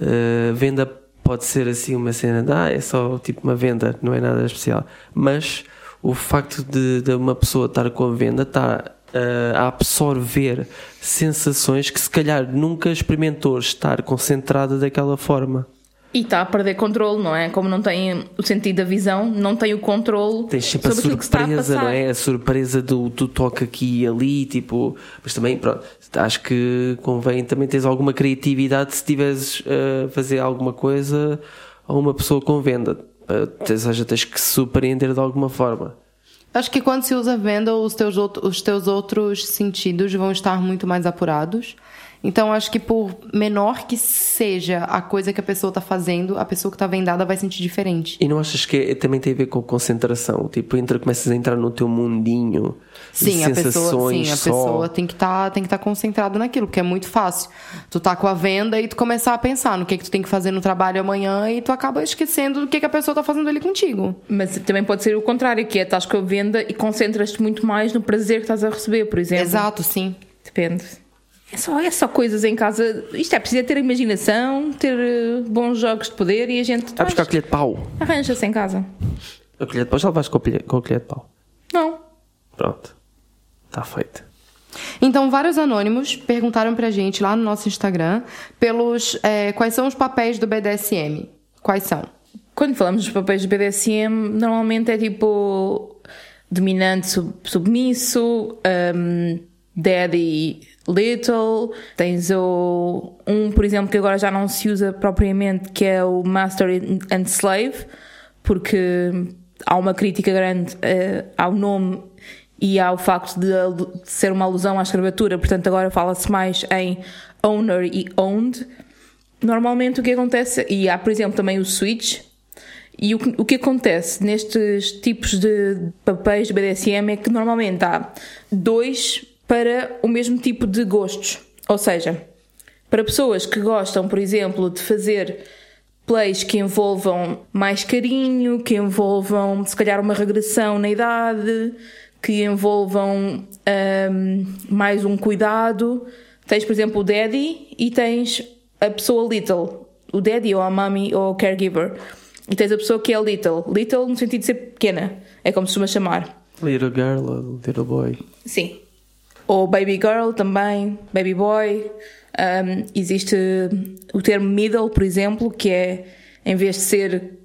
eh, venda pode ser assim uma cena de ah, é só tipo uma venda, não é nada especial. Mas o facto de, de uma pessoa estar com a venda está eh, a absorver sensações que se calhar nunca experimentou estar concentrada daquela forma.
E está a perder controle, não é? Como não tem o sentido da visão, não tem o controle
Tens sempre a
sobre a
surpresa,
passar.
não é? A surpresa do, do toque aqui e ali, tipo. Mas também, pronto, acho que convém também teres alguma criatividade se tiveres a fazer alguma coisa a uma pessoa com venda. Uh, Ou seja, tens que se surpreender de alguma forma.
Acho que quando se usa venda, os teus, os teus outros sentidos vão estar muito mais apurados. Então, acho que por menor que seja a coisa que a pessoa tá fazendo, a pessoa que tá vendada vai sentir diferente.
E não achas que também tem a ver com concentração? Tipo, entra, começas a entrar no teu mundinho de
Sim, a pessoa,
sensações
sim, a
só.
pessoa tem que tá, tem que estar concentrado naquilo, porque é muito fácil. Tu tá com a venda e tu começar a pensar no que que tu tem que fazer no trabalho amanhã e tu acaba esquecendo do que que a pessoa tá fazendo ali contigo.
Mas também pode ser o contrário, que é estás com a venda e concentras-te muito mais no prazer que estás a receber, por exemplo.
Exato, sim.
Depende. É só, é só coisas em casa. Isto é preciso ter imaginação, ter eh, bons jogos de poder e a gente
Vai buscar a colher de pau.
arranja-se em casa.
A colher de pau já levaste com a colher, com a colher de pau.
Não.
Pronto. Está feito.
Então, vários anônimos perguntaram pra gente lá no nosso Instagram pelos é, quais são os papéis do BDSM. Quais são?
Quando falamos dos papéis do BDSM, normalmente é tipo dominante, sub- submisso, um, daddy, little. Tens o, um, por exemplo, que agora já não se usa propriamente, que é o master and slave, porque há uma crítica grande eh, ao nome e ao facto de, de ser uma alusão à escravatura. Portanto, agora fala-se mais em owner e owned. Normalmente o que acontece, e há por exemplo também o switch, e o que, o que acontece nestes tipos de papéis de BDSM é que normalmente há dois para o mesmo tipo de gostos. Ou seja, para pessoas que gostam, por exemplo, de fazer plays que envolvam mais carinho, que envolvam se calhar uma regressão na idade, que envolvam ahm, mais um cuidado. Tens, por exemplo, o daddy e tens a pessoa little, o daddy ou a mommy ou o caregiver. E tens a pessoa que é little, little no sentido de ser pequena, é como se costuma chamar.
Little girl little boy.
Sim. Ou baby girl também, baby boy. Um, existe o termo middle, por exemplo, que é em vez de ser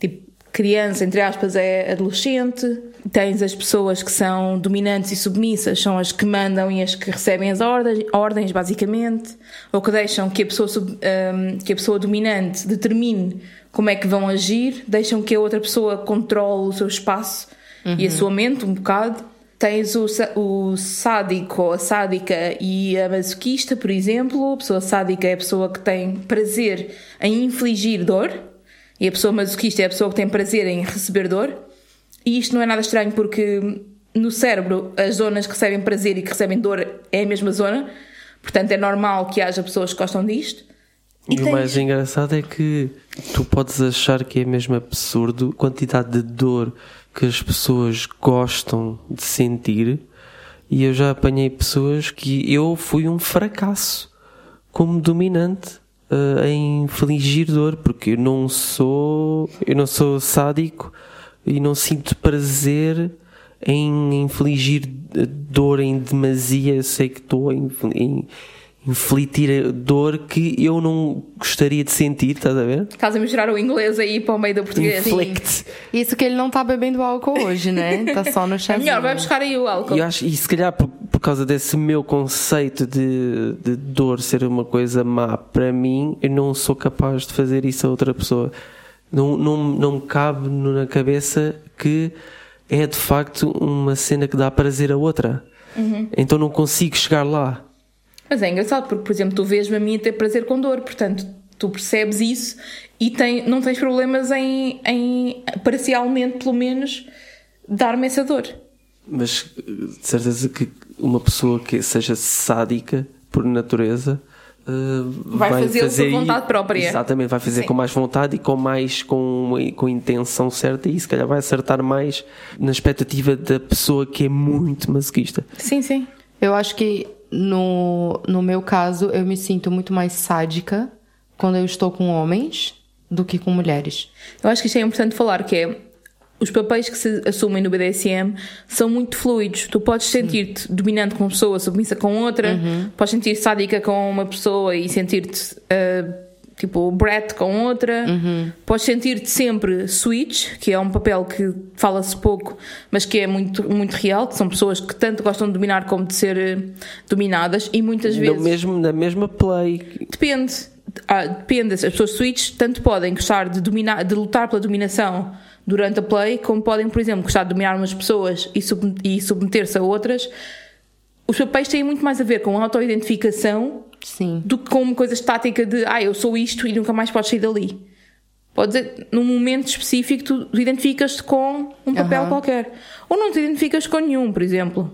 tipo criança, entre aspas, é adolescente. Tens as pessoas que são dominantes e submissas, são as que mandam e as que recebem as ordens, ordens basicamente, ou que deixam que a pessoa sub- um, que a pessoa dominante determine como é que vão agir, deixam que a outra pessoa controle o seu espaço e a sua mente um bocado. Tens o, o sádico ou a sádica e a masoquista, por exemplo. A pessoa sádica é a pessoa que tem prazer em infligir dor e a pessoa masoquista é a pessoa que tem prazer em receber dor. E isto não é nada estranho porque no cérebro as zonas que recebem prazer e que recebem dor é a mesma zona. Portanto, é normal que haja pessoas que gostam disto.
E,
E
o
tens-
mais engraçado é que tu podes achar que é mesmo absurdo a quantidade de dor que as pessoas gostam de sentir. E eu já apanhei pessoas que eu fui um fracasso como dominante eh, em infligir dor, porque eu não sou, eu não sou sádico e não sinto prazer em infligir eh, dor em demasia. Eu sei que estou em, em inflitir dor que eu não gostaria de sentir, estás a ver?
Estás a misturar o inglês aí para o meio do português.
Inflict.
Isso que ele não tá bebendo álcool hoje, né? Tá só no
É
chazinho.
melhor, vai buscar aí o álcool.
E, eu acho, e se calhar por, por causa desse meu conceito de, de dor ser uma coisa má para mim, eu não sou capaz de fazer isso a outra pessoa. Não, não, não me cabe na cabeça que é de facto uma cena que dá prazer a outra. Então não consigo chegar lá.
Mas é engraçado, porque, por exemplo, tu vês-me a mim a ter prazer com dor, portanto, tu percebes isso e tem, não tens problemas em, em, parcialmente, pelo menos, dar-me essa dor.
Mas de certeza que uma pessoa que seja sádica por natureza eh,
Vai fazê-lo por vontade própria.
Exatamente, vai fazer
Sim.
com mais vontade e com mais com, com a intenção certa e se calhar vai acertar mais na expectativa da pessoa que é muito masoquista.
Sim, sim.
Eu acho que no, no meu caso, eu me sinto muito mais sádica quando eu estou com homens do que com mulheres.
Eu acho que isto é importante falar, que é os papéis que se assumem no BDSM são muito fluidos. Tu podes sentir-te dominante com uma pessoa, submissa com outra, podes sentir sádica com uma pessoa e sentir-te ah, tipo brat com outra, podes sentir-te sempre switch, que é um papel que fala-se pouco, mas que é muito, muito real, que são pessoas que tanto gostam de dominar como de ser eh, dominadas e muitas vezes.
mesmo, na mesma play.
Depende. Ah, depende. As pessoas switch tanto podem gostar de, dominar, de lutar pela dominação durante a play, como podem, por exemplo, gostar de dominar umas pessoas e, sub- e submeter-se a outras. Os papéis têm muito mais a ver com a autoidentificação
Sim.
do que com uma coisa estática de ah, eu sou isto e nunca mais podes sair dali. Pode dizer, num momento específico, tu identificas-te com um papel
Aham.
qualquer. Ou não te identificas com nenhum, por exemplo.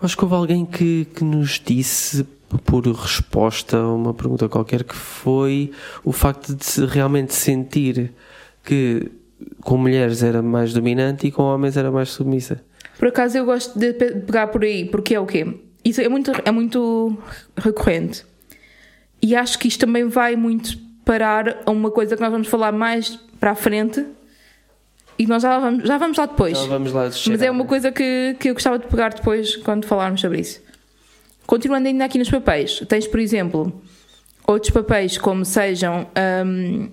Acho que houve alguém que, que nos disse, por resposta a uma pergunta qualquer, que foi o facto de se realmente sentir que com mulheres era mais dominante e com homens era mais submissa.
Por acaso eu gosto de pe- pegar por aí, porque é o quê? Isso é muito, é muito recorrente. E acho que isto também vai muito parar a uma coisa que nós vamos falar mais para a frente. E nós já vamos, já vamos lá depois.
Então vamos lá
Mas é uma coisa que, que eu gostava de pegar depois quando falarmos sobre isso. Continuando ainda aqui nos papéis, tens, por exemplo, outros papéis como sejam um,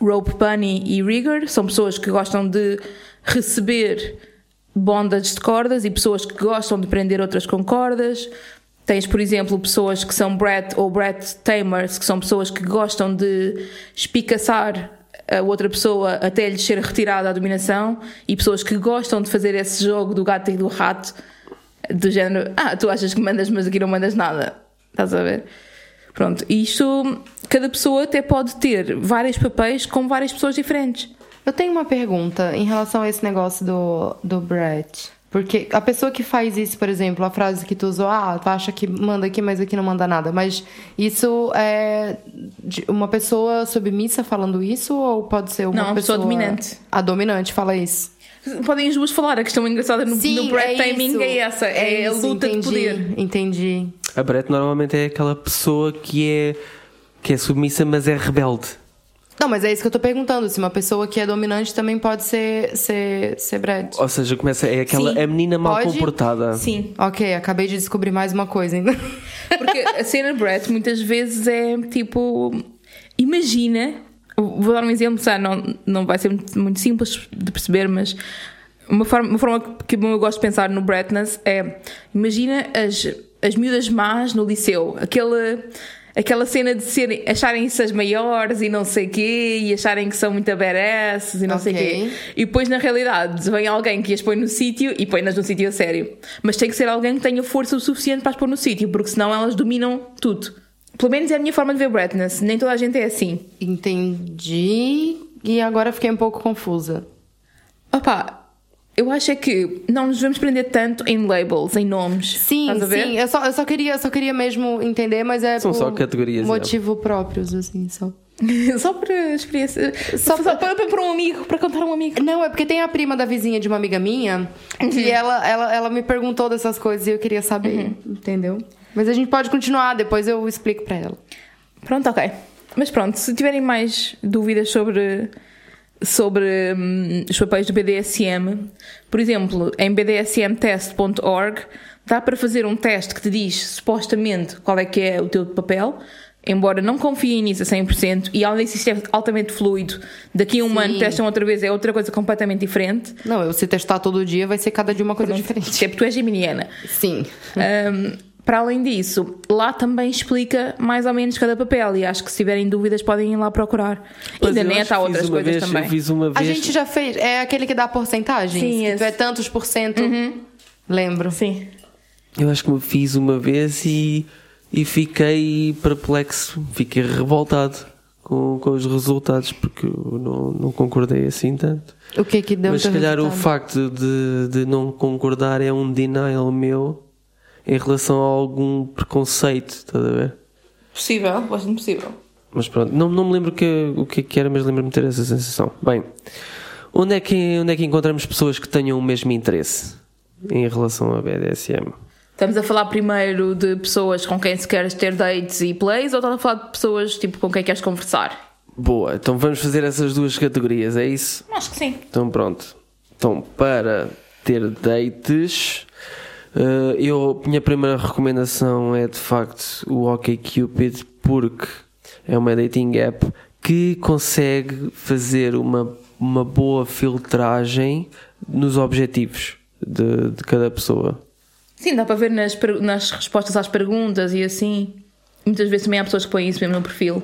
Rope Bunny e Rigger, são pessoas que gostam de receber bondage de cordas e pessoas que gostam de prender outras com cordas. Tens, por exemplo, pessoas que são Brett ou Brett Tamers, que são pessoas que gostam de espicaçar a outra pessoa até lhes ser retirada a dominação, e pessoas que gostam de fazer esse jogo do gato e do rato, do género, ah, tu achas que mandas, mas aqui não mandas nada. Estás a ver? Pronto, isto, cada pessoa até pode ter vários papéis com várias pessoas diferentes.
Eu tenho uma pergunta em relação a esse negócio do, do Brett. Porque a pessoa que faz isso, por exemplo, a frase que tu usou, ah, tu acha que manda aqui, mas aqui não manda nada. Mas isso é de uma pessoa submissa falando isso ou pode ser uma
Não, uma pessoa
pessoa
dominante.
A dominante fala isso.
Podem as duas falar, a questão engraçada no, no Brett Taming
isso.
é essa, é, a
isso,
luta
entendi,
de poder.
Entendi.
A Brett normalmente é aquela pessoa que é, que é submissa, mas é rebelde.
Não, mas é isso que eu tô perguntando. Se uma pessoa que é dominante também pode ser, ser, ser Brett.
Ou seja, começa, é aquela
Sim,
a menina mal
pode?
comportada.
Sim,
Ok, acabei de descobrir mais uma coisa ainda.
porque a cena Brett muitas vezes é tipo. Imagina, vou dar um exemplo, sabe, não, não vai ser muito, muito simples de perceber, mas uma forma, uma forma que eu gosto de pensar no Brettness é: imagina as, as miúdas más no liceu, aquele. Aquela cena de serem, acharem-se as maiores e não sei quê, e acharem que são muito badass e não sei
Ok.
quê. E depois, na realidade, vem alguém que as põe no sítio e põe-nas no sítio a sério. Mas tem que ser alguém que tenha força o suficiente para as pôr no sítio, porque senão elas dominam tudo. Pelo menos é a minha forma de ver Bretness. Nem toda a gente é assim.
Entendi. E agora fiquei um pouco confusa.
Opa, eu acho é que não nos devemos prender tanto em labels, em nomes.
Sim,
Estás a ver?
sim. Eu só, eu só queria, só queria mesmo entender, mas é
São
por
só categorias,
motivo próprios, assim, só.
Só para experiência.
Só
Só, para, para, para um amigo, para contar a um amigo.
Não, é porque tem a prima da vizinha de uma amiga minha
Uhum.
que ela, ela, ela me perguntou dessas coisas e eu queria saber,
Uhum.
entendeu? Mas a gente pode continuar, depois eu explico pra ela.
Pronto, ok. Mas pronto, se tiverem mais dúvidas sobre, sobre hum, os papéis do BDSM, por exemplo, em bdsmtest.org dá para fazer um teste que te diz supostamente qual é que é o teu papel, embora não confiem nisso a 100%, e além disso isto é altamente fluido, daqui a um
Sim.
ano testam outra vez, é outra coisa completamente diferente.
Não, eu se testar todo dia vai ser cada dia uma coisa diferente.
Isto é porque tu és geminiana.
Sim.
Um, para além disso, lá também explica mais ou menos cada papel e acho que se tiverem dúvidas podem ir lá procurar.
Pois
e da net há outras coisas
vez,
também.
Eu fiz uma
A
vez.
gente já fez. É aquele que dá porcentagens?
Sim,
que tu
esse. Uhum.
é tantos por cento. Lembro.
Sim.
Eu acho que me fiz uma vez e, e fiquei perplexo, fiquei revoltado com, com os resultados, porque eu não, não concordei assim tanto.
O que que deu
Mas se calhar o
resultado?
facto de, de não concordar é um denial meu em relação a algum preconceito, estás a ver?
Possível, bastante possível.
Mas pronto, não, não me lembro o que, o que é que era, mas lembro-me de ter essa sensação. Bem, onde é, que, onde é que encontramos pessoas que tenham o mesmo interesse em relação a BDSM?
Estamos a falar primeiro de pessoas com quem se queres ter dates e plays ou estás a falar de pessoas tipo, com quem queres conversar?
Boa, então vamos fazer essas duas categorias, é isso?
Acho que sim.
Então pronto. Então, para ter dates, eu, minha primeira recomendação é de facto o OkCupid, porque é uma dating app que consegue fazer uma, uma boa filtragem nos objetivos de, de cada pessoa.
Sim, dá para ver nas, nas respostas às perguntas e assim. Muitas vezes também há pessoas que põem isso mesmo no perfil.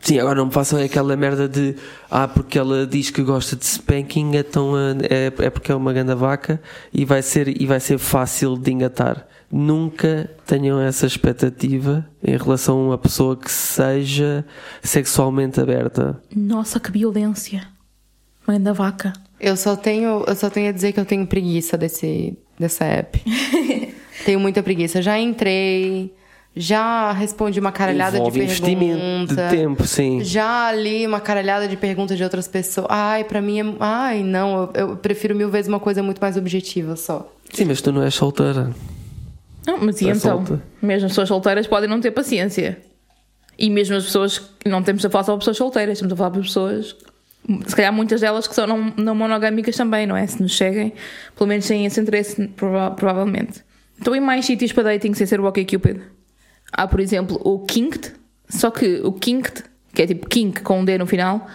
Sim, agora não me façam aquela merda de ah, porque ela diz que gosta de spanking, então ah, é, é porque é uma ganda vaca e vai ser, e vai ser fácil de engatar. nunca tenham essa expectativa em relação a uma pessoa que seja sexualmente aberta.
Nossa, que violência. Mãe da vaca.
Eu só tenho, eu só tenho a dizer que eu tenho preguiça desse, dessa app. tenho muita preguiça. Já entrei, já respondi uma caralhada
Envolve
de
investimento
perguntas.
de tempo, sim.
Já li uma caralhada de perguntas de outras pessoas. Ai, pra mim é. Ai, não, eu, eu prefiro mil vezes uma coisa muito mais objetiva só.
Sim, mas tu não és solteira.
Não, mas e
Tá
então?
solta.
Mesmo as pessoas solteiras podem não ter paciência. E mesmo as pessoas. Não temos a falar só para pessoas solteiras, estamos a falar para pessoas. Se calhar muitas delas que são não, não monogâmicas também, não é? Se nos cheguem, pelo menos têm esse interesse, prova- provavelmente. Então, em mais sítios para dating sem ser o OkCupid. Há, por exemplo, o Kinked, só que o Kinked, que é tipo Kink com um D no final,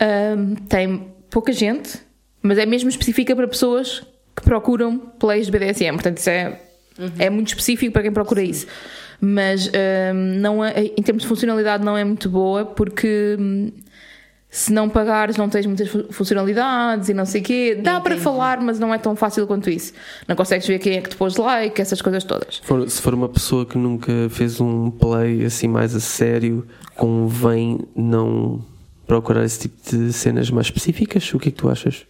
ahm, tem pouca gente, mas é mesmo específica para pessoas que procuram plays de BDSM. Portanto, isso é, é muito específico para quem procura isso. Mas ahm, não é- em termos de funcionalidade não é muito boa porque hum, se não pagares não tens muitas fu- funcionalidades e não sei o quê. Dá para falar, mas não é tão fácil quanto isso. Não consegues ver quem é que te pôs like, essas coisas todas.
Se for, se for uma pessoa que nunca fez um play assim mais a sério, convém não procurar esse tipo de cenas mais específicas? O que é que tu achas?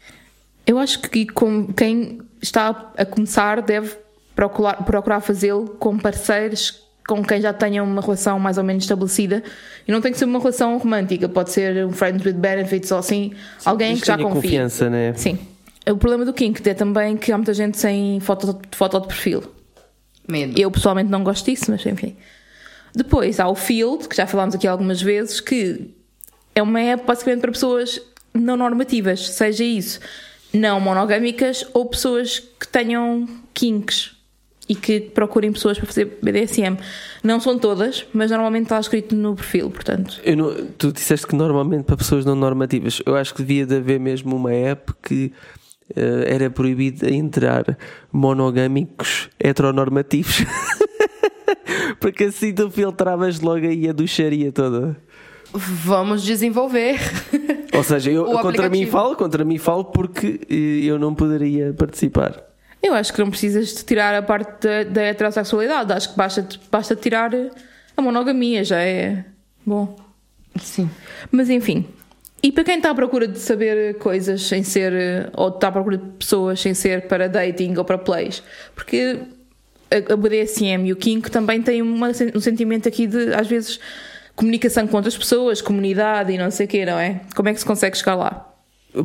Eu acho que com quem está a começar deve procurar, procurar fazê-lo com parceiros com quem já tenham uma relação mais ou menos estabelecida. E não tem que ser uma relação romântica, pode ser um friends with benefits ou assim, alguém
Mas
que já
tenha
confia.
confiança, né?
Sim. O problema do Kink é também que há muita gente sem foto, foto de perfil.
Medo.
Eu pessoalmente não gosto disso, mas enfim. Depois há o Field, que já falámos aqui algumas vezes, que é uma app basicamente para pessoas não normativas, seja isso não monogâmicas ou pessoas que tenham kinks e que procurem pessoas para fazer BDSM. Não são todas, mas normalmente está escrito no perfil, portanto.
Eu não- tu disseste que normalmente para pessoas não normativas. Eu acho que devia de haver mesmo uma app que eh, era proibido entrar monogâmicos heteronormativos. Porque assim tu filtravas logo aí a ducharia toda.
Vamos desenvolver.
Ou seja, eu contra mim falo, contra mim falo porque eh, eu não poderia participar.
Eu acho que não precisas de tirar a parte da, da heterossexualidade, acho que basta, basta tirar a monogamia, já é bom.
Sim.
Mas enfim. E para quem está à procura de saber coisas sem ser. ou está à procura de pessoas sem ser para dating ou para plays? Porque a, BDSM e o Kink também têm uma, um sentimento aqui de, às vezes, comunicação com outras pessoas, comunidade e não sei o quê, não é? Como é que se consegue chegar lá?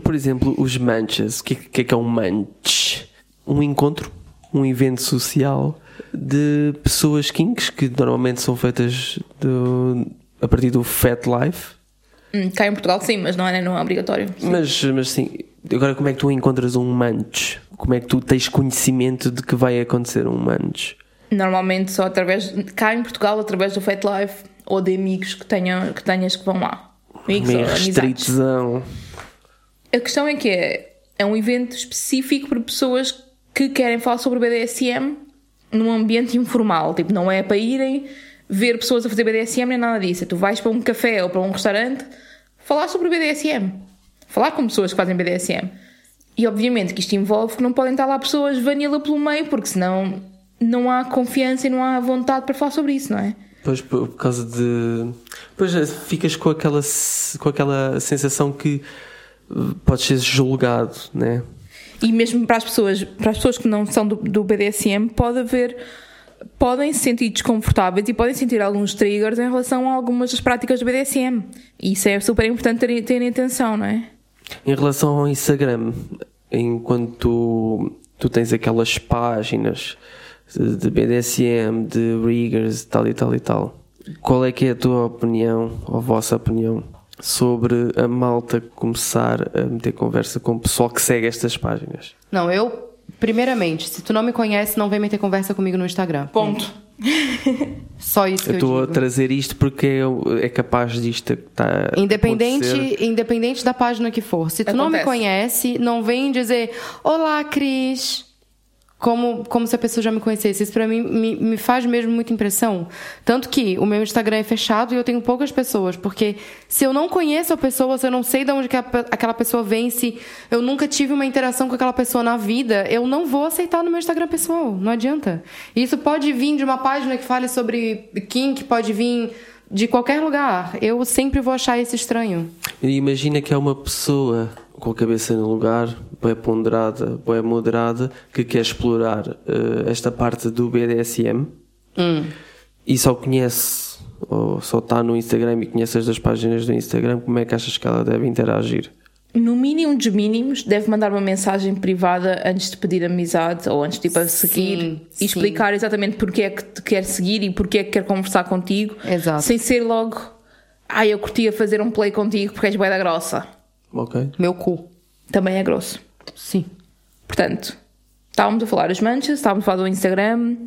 Por exemplo, os manches. O que, que é que é um manche? Um encontro, um evento social de pessoas kinks que normalmente são feitas do- a partir do Fat Life.
Hum, cá em Portugal sim, mas não é, não é obrigatório.
Mas, mas sim, agora como é que tu encontras um manche? Como é que tu tens conhecimento de que vai acontecer um manche?
Normalmente só através. cá em Portugal, através do Fat Life ou de amigos que, tenham, que tenhas que vão lá. Amigos ou
restritozão.
A questão é que é, é um evento específico para pessoas que querem falar sobre BDSM num ambiente informal. Tipo, não é para irem ver pessoas a fazer BDSM nem nada disso. Tu vais para um café ou para um restaurante falar sobre BDSM. Falar com pessoas que fazem BDSM. E obviamente que isto envolve que não podem estar lá pessoas vanilla pelo meio, porque senão não há confiança e não há vontade para falar sobre isso, não é?
Pois por, causa de. Pois é, ficas com aquela, com aquela sensação que uh, podes ser julgado, né?
E mesmo para as pessoas, para as pessoas que não são do, do BDSM, pode haver podem se sentir desconfortáveis e podem sentir alguns triggers em relação a algumas das práticas do BDSM. E isso é super importante terem, atenção, não é?
Em relação ao Instagram, enquanto tu, tens aquelas páginas de BDSM, de riggers, tal e tal e tal, qual é que é a tua opinião, ou a vossa opinião, sobre a malta começar a meter conversa com o pessoal que segue estas páginas?
Não, eu. Primeiramente, se tu não me conhece, não vem meter conversa comigo no Instagram.
Ponto.
Só isso que
Eu
eu,
estou a trazer isto porque é, é capaz disto estar a
Independente,
acontecer.
independente da página que for. Se tu não me
Acontece.
conhece, não vem dizer Olá, Cris. Como, como se a pessoa já me conhecesse. Isso pra mim me, me faz mesmo muita impressão. Tanto que o meu Instagram é fechado e eu tenho poucas pessoas. Porque se eu não conheço a pessoa, se eu não sei de onde que a, aquela pessoa vem, se eu nunca tive uma interação com aquela pessoa na vida, eu não vou aceitar no meu Instagram pessoal. Não adianta. Isso pode vir de uma página que fale sobre kink, pode vir de qualquer lugar. Eu sempre vou achar isso estranho.
Imagina que é uma pessoa com a cabeça no lugar, bem ponderada, bem moderada, que quer explorar uh, esta parte do BDSM
Hum.
e só conhece, ou só está no Instagram e conhece as duas páginas do Instagram, como é que achas que ela deve interagir?
No mínimo dos mínimos, deve mandar uma mensagem privada antes de pedir amizade ou antes de tipo, a seguir
Sim,
e
sim.
explicar exatamente porque é que te quer seguir e porque é que quer conversar contigo.
Exato.
Sem ser logo, ai, eu curtia fazer um play contigo porque és bué da grossa.
Ok?
Meu cu.
Também é grosso.
Sim.
Portanto, estávamos a falar das manchas, estávamos a falar do Instagram.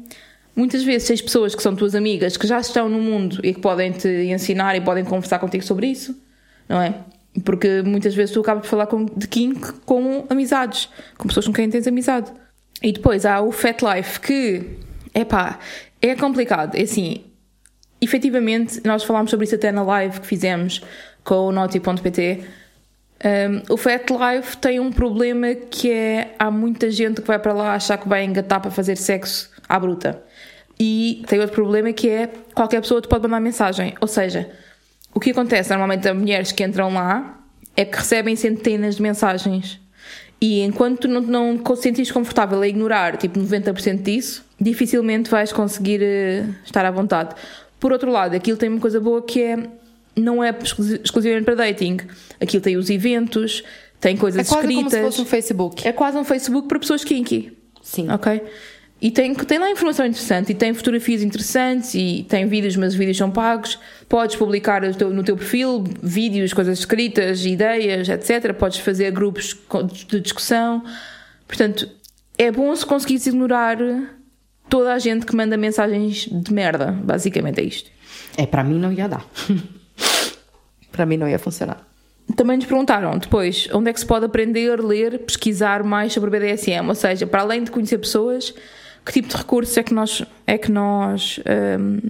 Muitas vezes tens pessoas que são tuas amigas que já estão no mundo e que podem te ensinar e podem conversar contigo sobre isso, não é? Porque muitas vezes tu acabas de falar com, de kink com amizades, com pessoas com quem tens amizade. E depois há o Fat Life, que, epá, é complicado. É assim, efetivamente, nós falámos sobre isso até na live que fizemos com o Naughty.pt. Um, o Fat Life tem um problema que é há muita gente que vai para lá achar que vai engatar para fazer sexo à bruta. E tem outro problema que é qualquer pessoa te pode mandar mensagem. Ou seja, o que acontece normalmente a mulheres que entram lá é que recebem centenas de mensagens. E enquanto não, não te sentires confortável a ignorar tipo 90% disso, dificilmente vais conseguir eh, estar à vontade. Por outro lado, aquilo tem uma coisa boa que é não é exclusi- exclusivamente para dating. Aquilo tem os eventos, tem coisas
É quase como
escritas.
se fosse um Facebook.
É quase um Facebook para pessoas kinky.
Sim.
Ok? E tem, tem lá informação interessante, e tem fotografias interessantes, e tem vídeos, mas os vídeos são pagos. Podes publicar no teu perfil vídeos, coisas escritas, ideias, etc. Podes fazer grupos de discussão. Portanto, é bom se conseguires ignorar toda a gente que manda mensagens de merda. Basicamente é isto.
É, pra mim não ia dar. pra mim não ia funcionar.
Também nos perguntaram depois onde é que se pode aprender, ler, pesquisar mais sobre o BDSM, ou seja, para além de conhecer pessoas, que tipo de recursos é que nós, é que nós hum,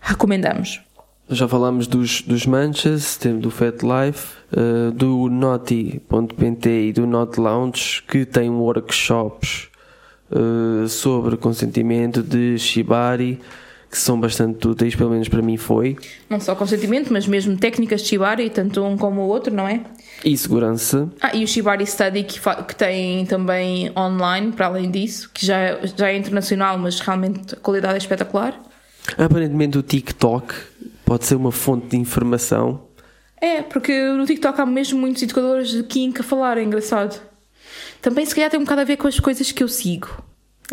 recomendamos?
Já falámos dos, dos manchas, do Fat Life, eh, do Naughty.pt e do Not Lounge, que têm workshops eh, sobre consentimento de Shibari, que são bastante úteis, pelo menos para mim foi,
Não só consentimento, mas mesmo técnicas de Shibari, tanto um como o outro, não é?
e segurança.
Ah, e o Shibari Study que, que tem também online, para além disso, que já, é- já é internacional, mas realmente a qualidade é espetacular.
Aparentemente o TikTok pode ser uma fonte de informação.
É, porque no TikTok há mesmo muitos educadores de Kink a falar, é engraçado. Também se calhar tem um bocado a ver com as coisas que eu sigo.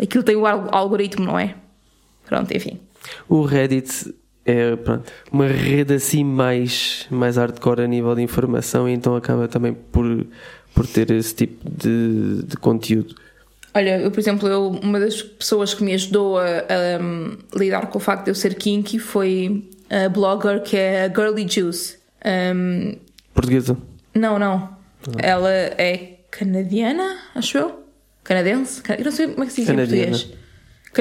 Aquilo tem o al- algoritmo, não é? Pronto, enfim.
O Reddit é pronto, uma rede assim mais, mais hardcore a nível de informação e então acaba também por, por ter esse tipo de, de conteúdo.
Olha, eu, por exemplo, eu, uma das pessoas que me ajudou a, a, um, lidar com o facto de eu ser kinky foi a blogger que é a Girly Juice. Um,
Portuguesa?
não, não. Ela é canadiana, acho eu. Canadense? Ca- Eu não sei como é que se diz em
Canadiana.
português.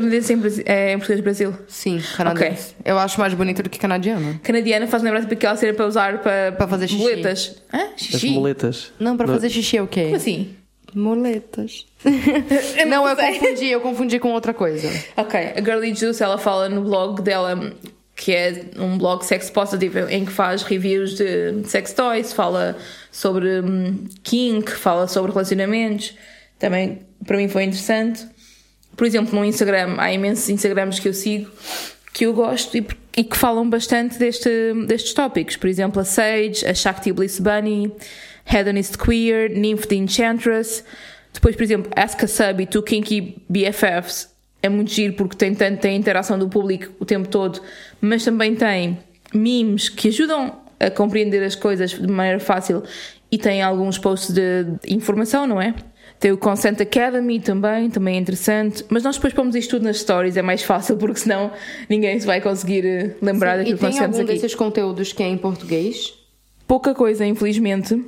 Canadense em, Brasi- é, em português Brasil.
Sim, canadense. Eu acho mais bonito do que canadiano.
Canadiana faz lembrar tipo aquela cena para usar para,
Para fazer xixi.
muletas. Hã?
As
Xixi?
muletas?
Não, pra
Não.
fazer xixi é o quê?
Como assim?
Muletas.
Eu
Não, eu
sei.
confundi, eu confundi com outra coisa.
Ok, a Girly Juice ela fala no blog dela, que é um blog sex positive, em que faz reviews de sex toys, fala sobre hum, kink, fala sobre relacionamentos. Também para mim foi interessante. Por exemplo, no Instagram, há imensos Instagrams que eu sigo que eu gosto e, e que falam bastante deste, destes tópicos. Por exemplo, a Sage, a Shakti Bliss Bunny, Hedonist Queer, Nymph the Enchantress. Depois, por exemplo, Ask a Sub e Two Kinky BFFs é muito giro porque tem tanto tem interação do público o tempo todo, mas também tem memes que ajudam a compreender as coisas de maneira fácil e tem alguns posts de, de informação, não é? Tem o Consent Academy também, também é interessante, mas nós depois pomos isto tudo nas stories, é mais fácil porque senão ninguém se vai conseguir eh, lembrar
e
daquilo que nós
tem
temos
algum
aqui.
desses conteúdos que é em português?
Pouca coisa, infelizmente,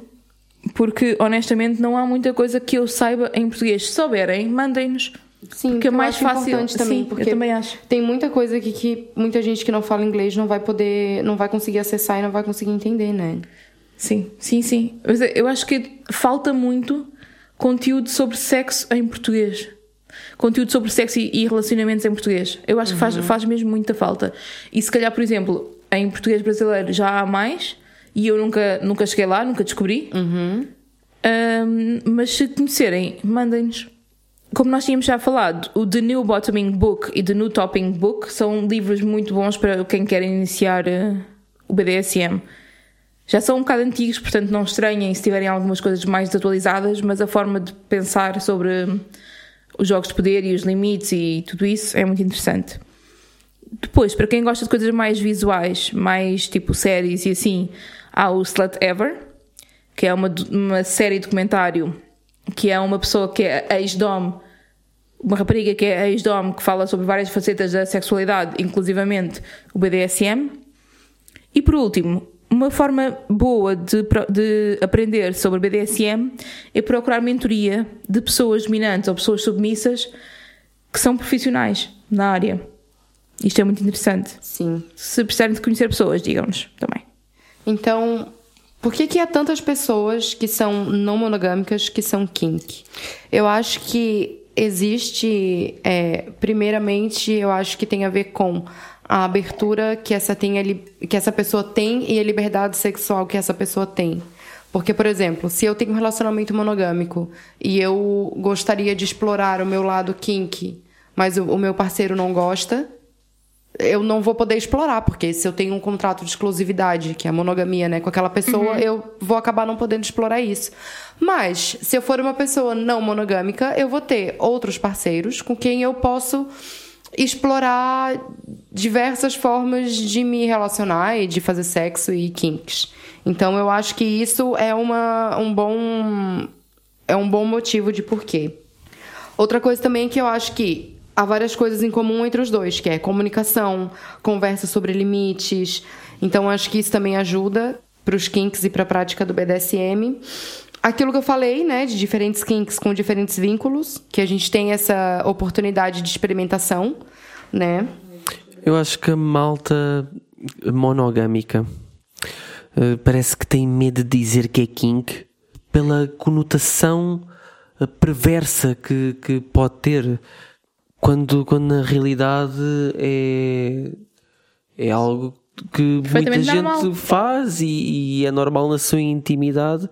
porque honestamente não há muita coisa que eu saiba em português. Se souberem, mandem-nos.
Sim,
Porque é
eu
mais fácil-
também,
sim, eu
porque
também acho.
tem muita coisa aqui que muita gente que não fala inglês não vai poder, não vai conseguir acessar e não vai conseguir entender, né?
Sim, sim, sim. Mas eu acho que falta muito conteúdo sobre sexo em português. Conteúdo sobre sexo e e relacionamentos em português. Eu acho que faz, faz mesmo muita falta. E se calhar, por exemplo, em português brasileiro já há mais e eu nunca, nunca cheguei lá, nunca descobri. Ahm, mas se conhecerem, mandem-nos. Como nós tínhamos já falado, o The New Bottoming Book e The New Topping Book são livros muito bons para quem quer iniciar eh, o BDSM. Já são um bocado antigos, portanto não estranhem se tiverem algumas coisas mais atualizadas, mas a forma de pensar sobre os jogos de poder e os limites e tudo isso é muito interessante. Depois, para quem gosta de coisas mais visuais, mais tipo séries e assim, há o Slut Ever, que é uma, uma série documentário que é uma pessoa que é ex-dom, uma rapariga que é ex-dom, que fala sobre várias facetas da sexualidade, inclusivamente o BDSM. E por último, uma forma boa de, de aprender sobre BDSM é procurar mentoria de pessoas dominantes ou pessoas submissas que são profissionais na área. Isto é muito interessante.
Sim.
Se precisarem de conhecer pessoas, digam-nos também.
Então, por que, que há tantas pessoas que são não monogâmicas que são kink? Eu acho que existe, é, primeiramente, eu acho que tem a ver com a abertura que essa, tem, que essa pessoa tem e a liberdade sexual que essa pessoa tem. Porque, por exemplo, se eu tenho um relacionamento monogâmico e eu gostaria de explorar o meu lado kink, mas o, o meu parceiro não gosta, eu não vou poder explorar, porque se eu tenho um contrato de exclusividade, que é a monogamia, né, com aquela pessoa, eu vou acabar não podendo explorar isso. Mas, se eu for uma pessoa não monogâmica, eu vou ter outros parceiros com quem eu posso explorar diversas formas de me relacionar e de fazer sexo e kinks. Então, eu acho que isso é uma, um bom é um bom motivo de porquê. Outra coisa também que eu acho que há várias coisas em comum entre os dois, que é comunicação, conversa sobre limites. Então acho que isso também ajuda para os kinks e para a prática do BDSM. Aquilo que eu falei, né, de diferentes kinks com diferentes vínculos, que a gente tem essa oportunidade de experimentação, né?
Eu acho que a malta monogâmica eh, parece que tem medo de dizer que é kink pela conotação eh, perversa que, que pode ter quando, quando na realidade é, é algo que muita gente
normal.
faz e, e é normal na sua intimidade.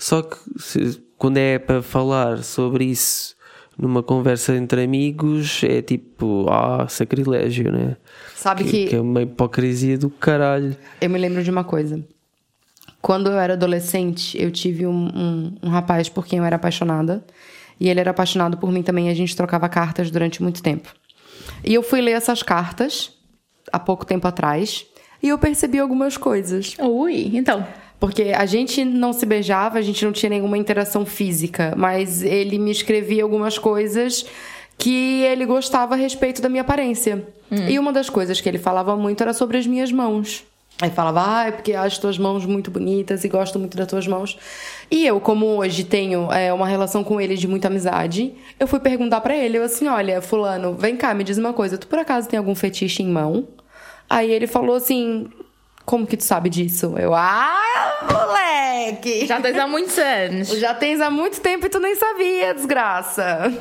Só que se- quando é para falar sobre isso numa conversa entre amigos, é tipo, ah, sacrilégio, né?
Sabe
que,
que-
que é uma hipocrisia do caralho.
Eu me lembro de uma coisa. Quando eu era adolescente, eu tive um, um, um rapaz por quem eu era apaixonada. E ele era apaixonado por mim também. E a gente trocava cartas durante muito tempo. E eu fui ler essas cartas há pouco tempo atrás. E eu percebi algumas coisas.
Ui, então.
Porque a gente não se beijava, a gente não tinha nenhuma interação física, mas ele me escrevia algumas coisas que ele gostava a respeito da minha aparência. E uma das coisas que ele falava muito era sobre as minhas mãos. Aí falava, ah, é porque acho tuas mãos muito bonitas e gosto muito das tuas mãos. E eu, como hoje tenho é, uma relação com ele de muita amizade, eu fui perguntar pra ele, eu assim, olha, fulano, vem cá, me diz uma coisa, tu por acaso tem algum fetiche em mão? Aí ele falou assim, como que tu sabe disso? Eu, ah, moleque!
Já tens há muitos anos.
Já tens há muito tempo e tu nem sabia, desgraça.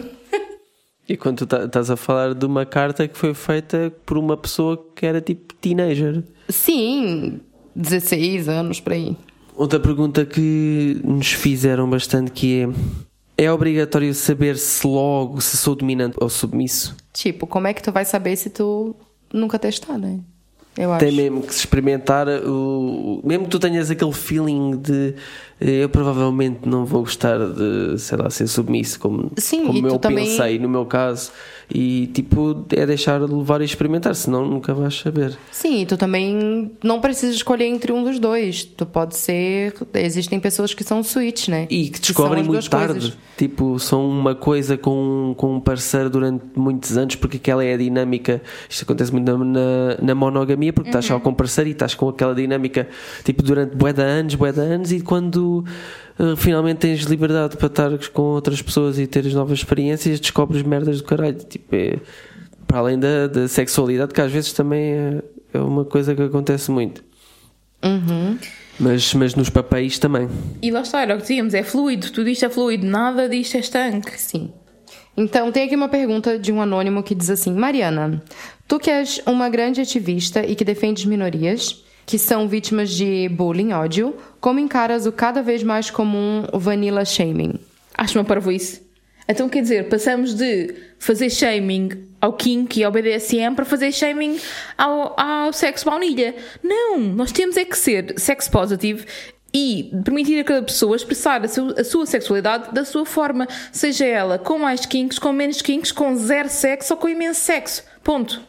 E quando tu tá- estás a falar de uma carta que foi feita por uma pessoa que era tipo teenager.
Sim, 16 anos por aí.
Outra pergunta que nos fizeram bastante que é é obrigatório saber-se logo se sou dominante ou submisso?
Tipo, como é que tu vai saber se tu nunca testar, né? Eu acho.
Tem mesmo que se experimentar o. Mesmo que tu tenhas aquele feeling de eh, eu provavelmente não vou gostar de, sei lá, ser submisso como,
Sim,
como eu
também-
pensei no meu caso. E tipo, é deixar de levar e experimentar, senão nunca vais saber.
Sim, e tu também não precisa escolher entre um dos dois. Tu pode ser. Existem pessoas que são switch, né?
E que descobrem
as
muito tarde.
coisas.
Tipo, são uma coisa com, com um parceiro durante muitos anos, porque aquela é a dinâmica. Isto acontece muito na, na, na monogamia, porque estás
Uhum.
só com um parceiro e estás com aquela dinâmica, tipo, durante bué de anos, bué de anos, e quando finalmente tens liberdade para estar com outras pessoas e teres novas experiências, descobres merdas do caralho. Tipo, é, para além da, da sexualidade, que às vezes também é, é uma coisa que acontece muito. Mas, mas nos papéis também.
E lá está, era o que dizíamos, é fluido, tudo isto é fluido, nada disto é estanque.
Sim. Então, tem aqui uma pergunta de um anônimo que diz assim: Mariana, tu que és uma grande ativista e que defendes minorias que são vítimas de bullying, ódio, como encaras o cada vez mais comum vanilla shaming?
Acho uma parvoíce. Então quer dizer, passamos de fazer shaming ao kink e ao BDSM para fazer shaming ao, ao sexo baunilha. Não, nós temos é que ser sex positive e permitir a cada pessoa expressar a, seu- a sua sexualidade da sua forma, seja ela com mais kinks, com menos kinks, com zero sexo ou com imenso sexo. Ponto.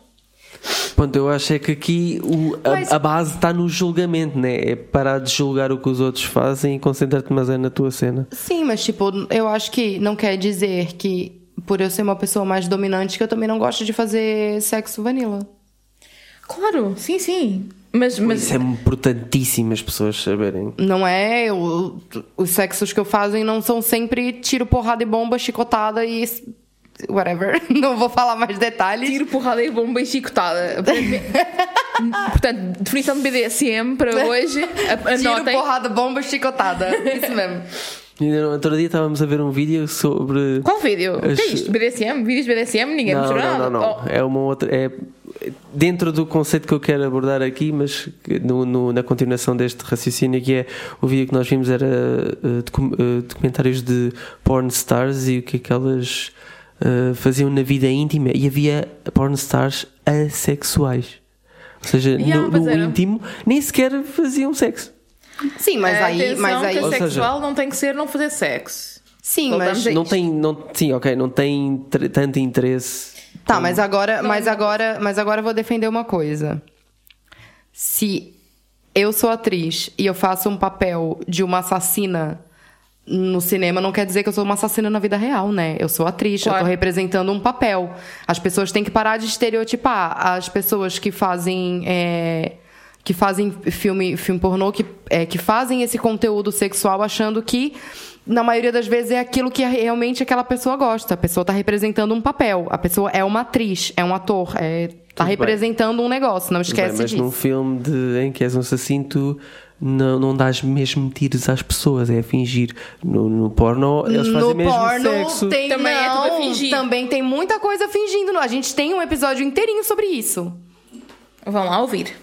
Ponto, eu acho é que aqui o- a,
Mas-
a base está no julgamento, né? É parar de julgar o que os outros fazem e concentrar-te mais é na tua cena.
Sim, mas tipo, eu acho que não quer dizer que por eu ser uma pessoa mais dominante que eu também não gosto de fazer sexo vanilla.
Claro, sim, sim. Mas, mas
Isso é importantíssimo as pessoas saberem.
Não é. o- os sexos que eu faço não são sempre tiro, porrada e bomba, chicotada e. whatever. Não vou falar mais detalhes.
tiro, porrada e bomba e chicotada. Portanto, definição de BDSM para hoje. a-
Tiro,
Anotem.
porrada, bomba, chicotada. Isso mesmo.
Ainda no outro dia estávamos a ver um vídeo sobre.
Qual vídeo? O que é
As-
isto? BDSM? Vídeos BDSM? Ninguém
Não,
mostrou
não,
nada.
não, não.
Oh,
É uma outra. É dentro do conceito que eu quero abordar aqui, mas no- no- na continuação deste raciocínio, que é o vídeo que nós vimos era eh, docu- eh, documentários de porn stars e o que é que elas eh, faziam na vida íntima. E havia porn stars assexuais. Ou seja,
Yeah,
no, no íntimo nem sequer faziam sexo.
Sim, mas aí.
Atenção
Mas aí
que
Ou seja-
sexual não tem que ser não fazer sexo.
sim,
voltamos
mas.
aí.
Não tem, não, sim, ok, não tem tanto interesse.
Tá, mas agora, mas agora, mas agora vou defender uma coisa. Se eu sou atriz e eu faço um papel de uma assassina no cinema, não quer dizer que eu sou uma assassina na vida real, né? Eu sou atriz, eu
Claro.
tô representando um papel. As pessoas têm que parar de estereotipar as pessoas que fazem é, que fazem filme, filme pornô, que, é, que fazem esse conteúdo sexual achando que, na maioria das vezes, é aquilo que realmente aquela pessoa gosta. A pessoa está representando um papel. A pessoa é uma atriz, é um ator, é, tá
bem.
representando um negócio. Não esquece
bem, mas
disso.
num filme de, em que és um assassino, tu não, não dás mesmo tiros às pessoas, é fingir. No, no porno, eles fazem
no
mesmo
porno
sexo.
tem
Também é tudo a
não,
fingir.
também tem muita coisa fingindo. A gente tem um episódio inteirinho sobre isso.
Vão lá ouvir.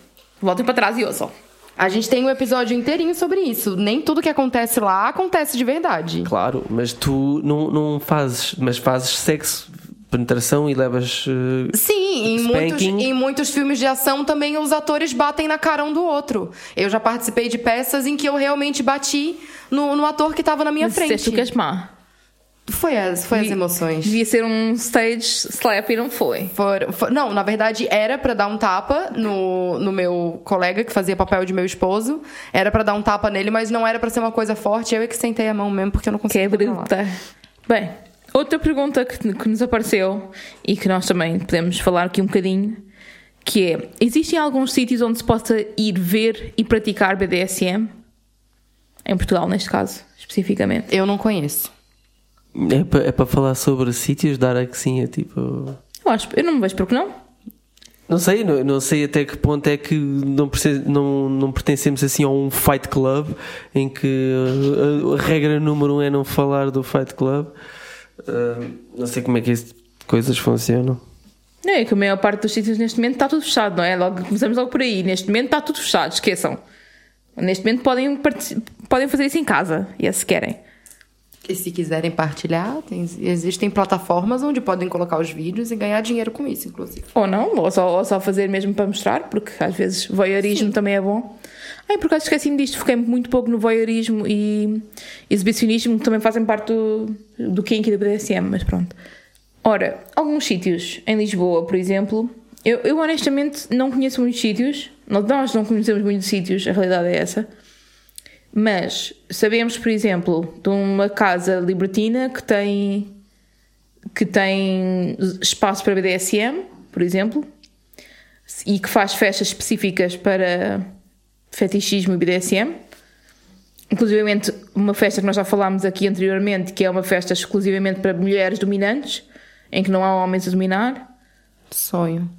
Voltem para trás e ouçam.
A gente tem um episódio inteirinho sobre isso. Nem tudo que acontece lá acontece de verdade.
Claro, mas tu não, não fazes, mas fazes sexo, penetração e levas. eh,
Sim, em muitos, em muitos filmes de ação também os atores batem na cara um do outro. Eu já participei de peças em que eu realmente bati no, no ator que estava na minha
Mas disseste
frente.
que és má.
Foi as, foi as emoções.
Devia ser um stage slap e não foi.
For- for- não, na verdade era pra dar um tapa no, no meu colega que fazia papel de meu esposo. Era pra dar um tapa nele, mas não era pra ser uma coisa forte. Eu é que sentei a mão mesmo porque eu não
Que
conseguia.
é
controlar.
bruta. Bem, outra pergunta que, que nos apareceu e que nós também podemos falar aqui um bocadinho, que é, existem alguns sítios onde se possa ir ver e praticar BDSM? Em Portugal, neste caso, especificamente.
Eu não conheço.
É para é para falar sobre sítios, dar a que sim, é tipo.
Eu acho, eu não me vejo porque não.
Não sei, não, não sei até que ponto é que não, não, não pertencemos assim a um fight club em que a, a regra número um é não falar do fight club. Uh, não sei como é que essas coisas funcionam.
Não é que a maior parte dos sítios neste momento está tudo fechado, não é? Logo, começamos logo por aí. Neste momento está tudo fechado, esqueçam. Neste momento podem, podem fazer isso em casa, e é se querem.
E se quiserem partilhar, tem- existem plataformas onde podem colocar os vídeos e ganhar dinheiro com isso, inclusive.
Ou não, ou só, ou só fazer mesmo para mostrar, porque às vezes voyeurismo também é bom. Ai, por acaso esqueci-me disto, foquei muito pouco no voyeurismo e exibicionismo, que também fazem parte do, do kink e do BDSM, mas pronto. Ora, alguns sítios em Lisboa, por exemplo, eu, eu honestamente não conheço muitos sítios, nós não conhecemos muitos sítios, a realidade é essa. Mas sabemos, por exemplo, de uma casa libertina que tem que tem espaço para BDSM, por exemplo, e que faz festas específicas para fetichismo e BDSM. inclusivamente uma festa que nós já falámos aqui anteriormente, que é uma festa exclusivamente para mulheres dominantes, em que não há homens a dominar.
Sonho.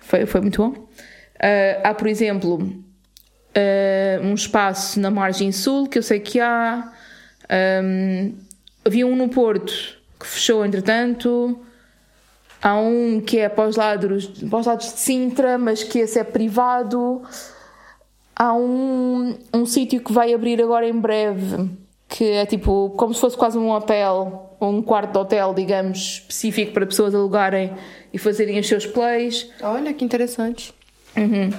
Foi, foi muito bom. Uh, há, por exemplo, uh, um espaço na margem sul, que eu sei que há. Um, havia um no Porto que fechou, entretanto. Há um que é para os lados, para os lados de Sintra, mas que esse é privado. Há um, um sítio que vai abrir agora em breve, que é tipo como se fosse quase um hotel, ou um quarto de hotel, digamos, específico para pessoas alugarem e fazerem os seus plays.
Olha que interessante.
Uhum.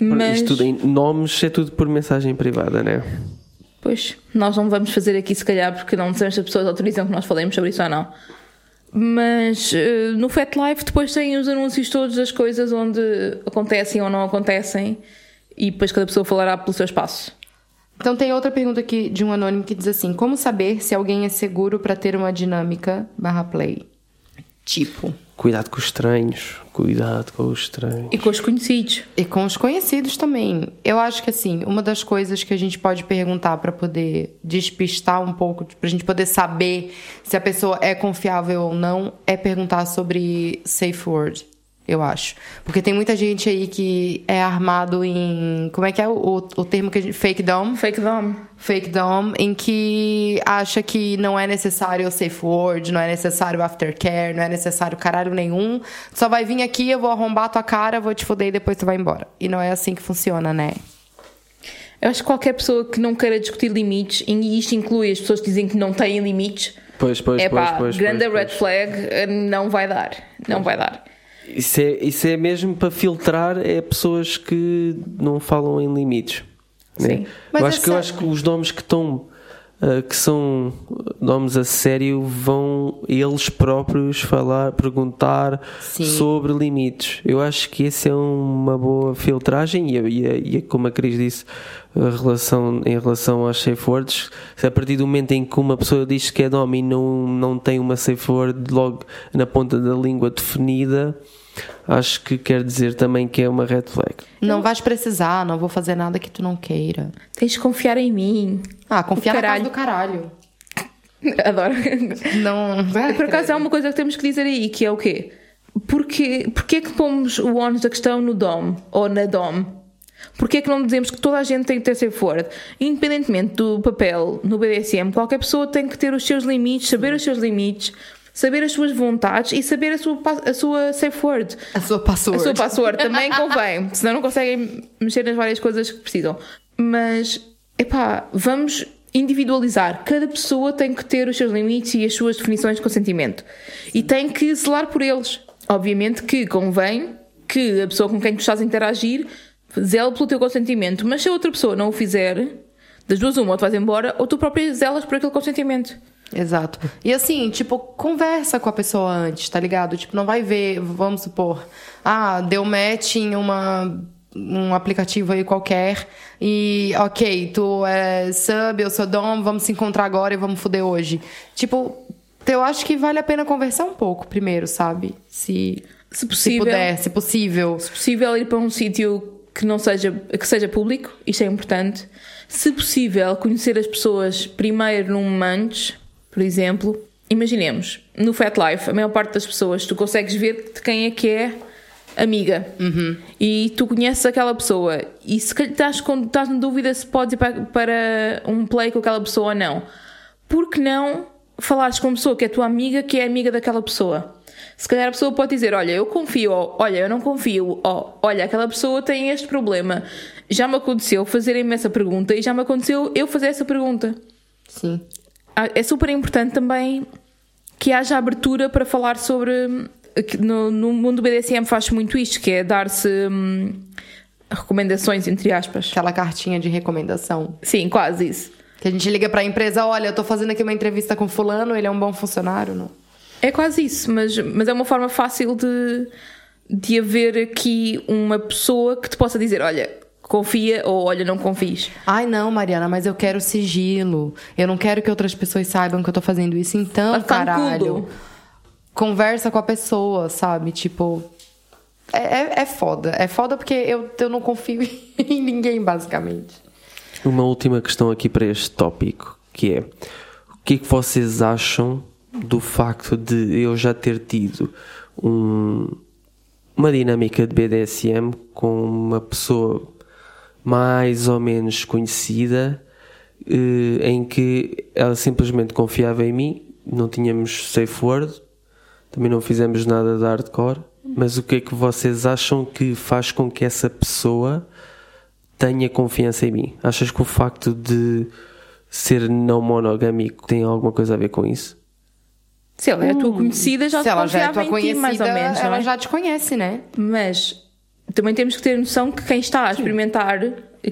Mas,
Isto tudo em nomes é tudo por mensagem privada, né?
pois, nós não vamos fazer aqui se calhar porque não sabemos se as pessoas autorizam que nós falemos sobre isso ou não. Mas eh, no Fat Life depois tem os anúncios todos das coisas onde acontecem ou não acontecem e depois cada pessoa falará pelo seu espaço.
Então tem outra pergunta aqui de um anônimo que diz assim: Como saber se alguém é seguro para ter uma dinâmica barra play? Tipo.
Cuidado com os estranhos. Cuidado com os estranhos.
E com os conhecidos.
E com os conhecidos também. Eu acho que assim, uma das coisas que a gente pode perguntar para poder despistar um pouco, pra gente poder saber se a pessoa é confiável ou não, é perguntar sobre safe word. Eu acho. Porque tem muita gente aí que é armado em. Como é que é o, o termo que a gente. Fake dom?
Fake dom.
Fake dom, em que acha que não é necessário o safe word, não é necessário aftercare, não é necessário caralho nenhum. Só vai vir aqui, eu vou arrombar tua cara, vou te foder e depois tu vai embora. E não é assim que funciona, né?
Eu acho que qualquer pessoa que não queira discutir limites, e isto inclui as pessoas que dizem que não têm limites,
Pois, pois,
é
pois,
pá,
pois,
grande
pois,
red
pois.
flag, eh, não vai dar. Não vai dar.
Isso é, isso é mesmo para filtrar é pessoas que não falam em limites. né?
Sim.
Mas
Eu acho que eu acho que os nomes que estão que são nomes a sério vão eles próprios falar, perguntar
Sim.
sobre limites. Eu acho que esse é uma boa filtragem e, e, e como a Cris disse, a relação, em relação aos safe words, se a partir do momento em que uma pessoa diz que é nome e não, não tem uma safe word logo na ponta da língua definida, acho que quer dizer também que é uma red flag.
Não vais precisar, não vou fazer nada que tu não queira.
Tens de confiar em mim.
Ah, confiar na casa do caralho.
Adoro.
Não.
Por acaso há uma coisa que temos que dizer aí, que é o quê? Porquê, porquê é que pomos o ónus da questão no DOM ou na DOM? Porquê é que não dizemos que toda a gente tem que ter safe word? Independentemente do papel no BDSM, qualquer pessoa tem que ter os seus limites, saber os seus limites, saber as suas vontades e saber a sua, a sua safe word.
A sua password.
A sua password também convém, senão não conseguem mexer nas várias coisas que precisam. Mas, epá, vamos individualizar. Cada pessoa tem que ter os seus limites e as suas definições de consentimento. E tem que zelar por eles. Obviamente que convém que a pessoa com quem tu estás a interagir zele pelo teu consentimento. Mas se a outra pessoa não o fizer, das duas uma, ou tu vais embora, ou tu própria zelas por aquele consentimento.
Exato. E assim, tipo, conversa com a pessoa antes, tá ligado? Tipo, não vai ver, vamos supor, ah, deu match em uma um aplicativo aí qualquer e ok, tu é sub, eu sou dom, vamos se encontrar agora e vamos foder hoje. Tipo, eu acho que vale a pena conversar um pouco primeiro, sabe? Se
Se
se
possível.
puder, se possível.
Se possível, ir para um sítio que não seja, que seja público, isto é importante. Se possível, conhecer as pessoas primeiro num manche, por exemplo. Imaginemos, no Fat Life, a maior parte das pessoas, tu consegues ver de quem é que é amiga. E tu conheces aquela pessoa. E se calhar estás, com, estás na dúvida se podes ir para, para um play com aquela pessoa ou não. Por que não falares com uma pessoa que é tua amiga, que é amiga daquela pessoa? Se calhar a pessoa pode dizer: Olha, eu confio, ou olha, eu não confio, ou olha, aquela pessoa tem este problema. Já me aconteceu fazerem-me essa pergunta e já me aconteceu eu fazer essa pergunta.
Sim.
Ah, É super importante também que haja abertura para falar sobre. No, no mundo do BDSM faz muito isto, que é dar-se hum, recomendações, entre aspas.
Aquela cartinha de recomendação.
Sim, quase isso.
Que a gente liga pra empresa, olha, eu tô fazendo aqui uma entrevista com fulano, ele é um bom funcionário, não?
É quase isso, mas, mas é uma forma fácil de, de haver aqui uma pessoa que te possa dizer: olha, confia ou olha, não confies.
Ai, não, Mariana, mas eu quero sigilo. Eu não quero que outras pessoas saibam que eu tô fazendo isso. Então,
no
caralho. Conversa com a pessoa, sabe? Tipo. É, é, é foda. É foda porque eu, eu não confio em ninguém, basicamente.
Uma última questão aqui para este tópico, que é o que é que vocês acham do facto de eu já ter tido um, uma dinâmica de BDSM com uma pessoa mais ou menos conhecida eh, em que ela simplesmente confiava em mim, não tínhamos safe word, também não fizemos nada de hardcore, mas o que é que vocês acham que faz com que essa pessoa tenha confiança em mim? Achas que o facto de ser não monogâmico tem alguma coisa a ver com isso?
Se ela é a tua conhecida, já
Se
te
ela já é
confiava
tua
em ti,
conhecida,
mais ou menos. não
ela
é?
já te conhece, né?
Mas também temos que ter noção que quem está a experimentar,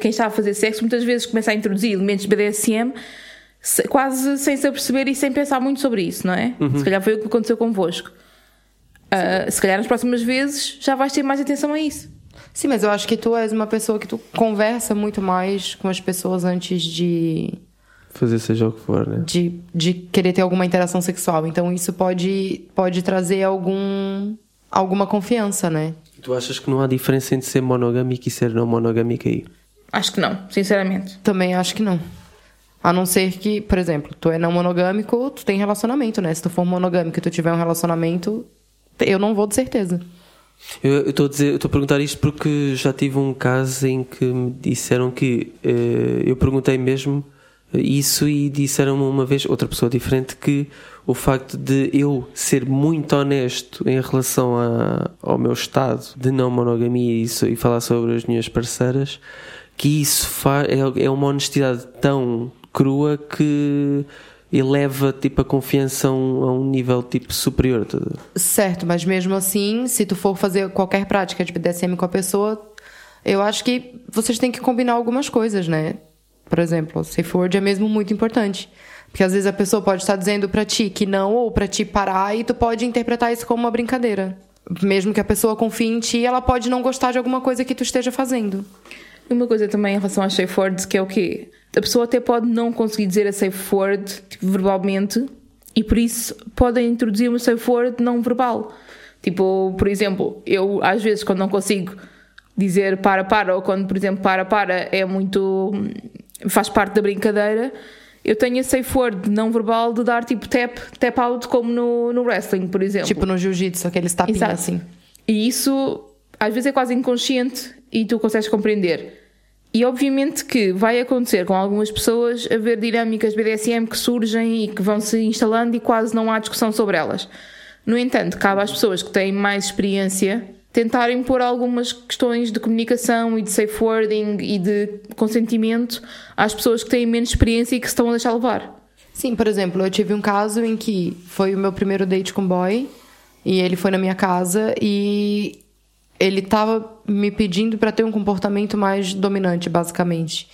quem está a fazer sexo, muitas vezes começa a introduzir elementos de BDSM se- quase sem se aperceber e sem pensar muito sobre isso, não é? Se calhar foi o que aconteceu convosco. Ah, se calhar nas próximas vezes já vais ter mais atenção a isso.
Sim, mas eu acho que tu és uma pessoa que tu conversa muito mais com as pessoas antes de,
Fazer seja o que for, né?
de, de querer ter alguma interação sexual. Então isso pode, pode trazer algum, alguma confiança, né?
Tu achas que não há diferença entre ser monogâmico e ser não monogâmico aí?
Acho que não, sinceramente.
Também acho que não. A não ser que, por exemplo, tu é não monogâmico, tu tem relacionamento, né? Se tu for monogâmico e tu tiver um relacionamento, eu não vou de certeza.
Eu estou a dizer, eu estou a perguntar isto porque já tive um caso em que me disseram que eh, eu perguntei mesmo isso e disseram-me uma vez outra pessoa diferente que o facto de eu ser muito honesto em relação a- ao meu estado de não monogamia e, isso- e falar sobre as minhas parceiras que isso é, é uma honestidade tão crua que eleva tipo a confiança a um, a um nível tipo superior tá?
Certo, mas mesmo assim, se tu for fazer qualquer prática de BDSM com a pessoa, eu acho que vocês têm que combinar algumas coisas, né? Por exemplo, safe word é mesmo muito importante. Porque às vezes a pessoa pode estar dizendo pra ti que não ou pra ti parar e tu pode interpretar isso como uma brincadeira. Mesmo que a pessoa confie em ti, ela pode não gostar de alguma coisa que tu esteja fazendo.
E Uma coisa também em relação às safe words, que é o quê? A pessoa até pode não conseguir dizer a safe word tipo, verbalmente e por isso podem introduzir uma safe word não verbal. Tipo, por exemplo, eu às vezes quando não consigo dizer para para ou quando, por exemplo, para para é muito. faz parte da brincadeira, eu tenho a safe word não verbal de dar tipo tap, tap out como no, no wrestling, por exemplo.
Tipo no jiu-jitsu, aqueles tapinhos assim.
E isso às vezes é quase inconsciente e tu consegues compreender. E obviamente que vai acontecer com algumas pessoas haver dinâmicas BDSM que surgem e que vão se instalando e quase não há discussão sobre elas. No entanto, cabe às pessoas que têm mais experiência tentarem pôr algumas questões de comunicação e de safe wording e de consentimento às pessoas que têm menos experiência e que se estão a deixar levar.
Sim, por exemplo, eu tive um caso em que foi o meu primeiro date com boy e ele foi na minha casa e ele tava me pedindo pra ter um comportamento mais dominante, basicamente.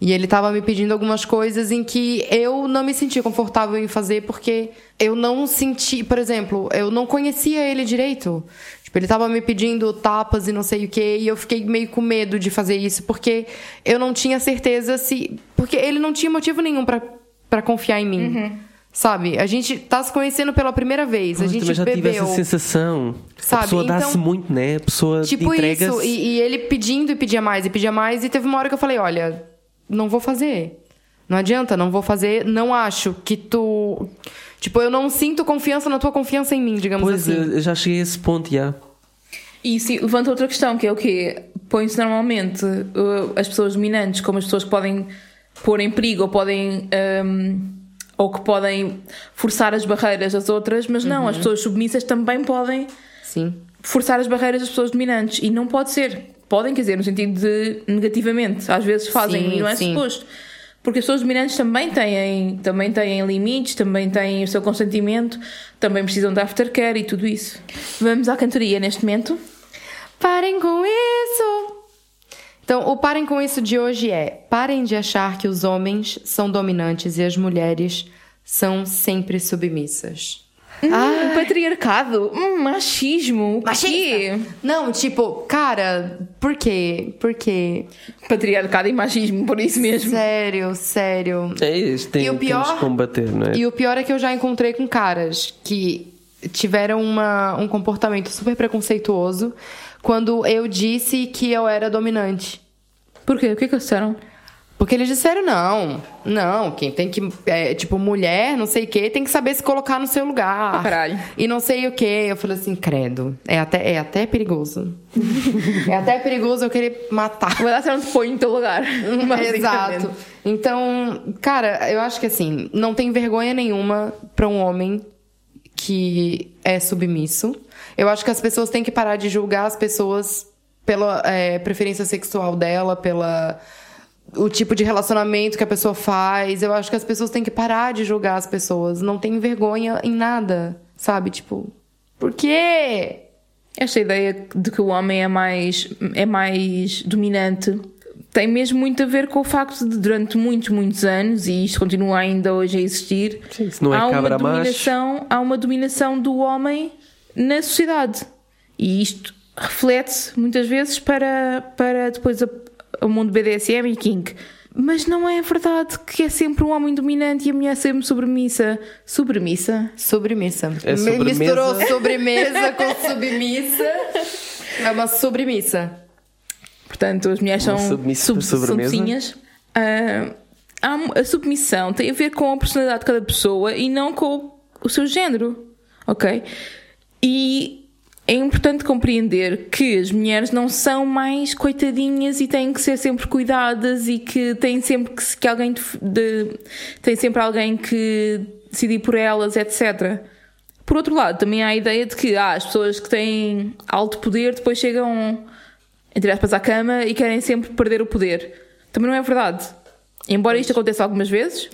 E ele tava me pedindo algumas coisas em que eu não me sentia confortável em fazer porque eu não senti, por exemplo, eu não conhecia ele direito. Tipo, ele tava me pedindo tapas e não sei o que, e eu fiquei meio com medo de fazer isso porque eu não tinha certeza se, porque ele não tinha motivo nenhum pra para confiar em mim. Sabe? A gente tá se conhecendo pela primeira vez. a
Eu
gente
já tive
bebeu.
essa sensação.
Sabe?
A pessoa dá-se
Então,
muito, né? A pessoa
Tipo
entrega
isso. E, e ele pedindo e pedia mais e pedia mais. E teve uma hora que eu falei: olha, não vou fazer. Não adianta, não vou fazer. Não acho que tu. Tipo, eu não sinto confiança na tua confiança em mim, digamos
Pois,
assim.
eu já cheguei a esse ponto, já.
E isso levanta outra questão, que é o quê? Põe-se normalmente uh, as pessoas dominantes como as pessoas que podem pôr em perigo ou podem. um, ou que podem forçar as barreiras das outras, mas não, as pessoas submissas também podem
Sim.
forçar as barreiras das pessoas dominantes. E não pode ser. Podem, quer dizer, no sentido de negativamente. Às vezes fazem
Sim,
e não é
sim.
suposto. Porque as pessoas dominantes também têm, também têm limites, também têm o seu consentimento, também precisam de aftercare e tudo isso. Vamos à cantoria neste momento.
Parem com isso! Então, o parem com isso de hoje é: parem de achar que os homens são dominantes e as mulheres são sempre submissas.
Hum, patriarcado, hum, machismo, o quê?
Não, tipo, cara, por quê? Por quê?
Patriarcado e machismo, por isso mesmo.
Sério, sério.
É isso, tem,
E o pior-
temos que combater, não é?
E o pior é que eu já encontrei com caras que tiveram uma, um comportamento super preconceituoso quando eu disse que eu era dominante.
Por quê? O que que eles disseram?
Porque eles disseram, não, não, quem tem que, é, tipo, mulher, não sei o quê, tem que saber se colocar no seu lugar.
Ah, caralho.
E não sei o quê. Eu falei assim, credo, é até, é até perigoso. é até perigoso eu querer matar.
Lá, você não põe no teu lugar.
Exato. Então, cara, eu acho que assim, não tem vergonha nenhuma pra um homem que é submisso. Eu acho que as pessoas têm que parar de julgar as pessoas pela é, preferência sexual dela, pela o tipo de relacionamento que a pessoa faz. Eu acho que as pessoas têm que parar de julgar as pessoas. Não tem vergonha em nada, sabe? Tipo, por quê?
Esta ideia de que o homem é mais, é mais dominante tem mesmo muito a ver com o facto de durante muitos, muitos anos, e isto continua ainda hoje a existir,
Sim, não é
há, uma
macho.
dominação, há uma dominação do homem na sociedade. E isto reflete-se muitas vezes para, para depois a- o mundo BDSM e Kink. Mas não é verdade que é sempre o homem dominante e a mulher sempre sobremissa. Sobremissa?
Sobremissa.
É
Me-
sobremesa.
Misturou sobremesa com submissa. É uma sobremissa.
Portanto, as mulheres são
submissa
sub, submissinhas. Há- a submissão tem a ver com a personalidade de cada pessoa e não com o, o seu género, ok? E é importante compreender que as mulheres não são mais coitadinhas e têm que ser sempre cuidadas e que têm sempre que, que alguém de, de- tem sempre alguém que decidir por elas, etc. Por outro lado, também há a ideia de que ah, as pessoas que têm alto poder depois chegam entre aspas, à cama e querem sempre perder o poder. Também não é verdade. Embora isto aconteça algumas vezes,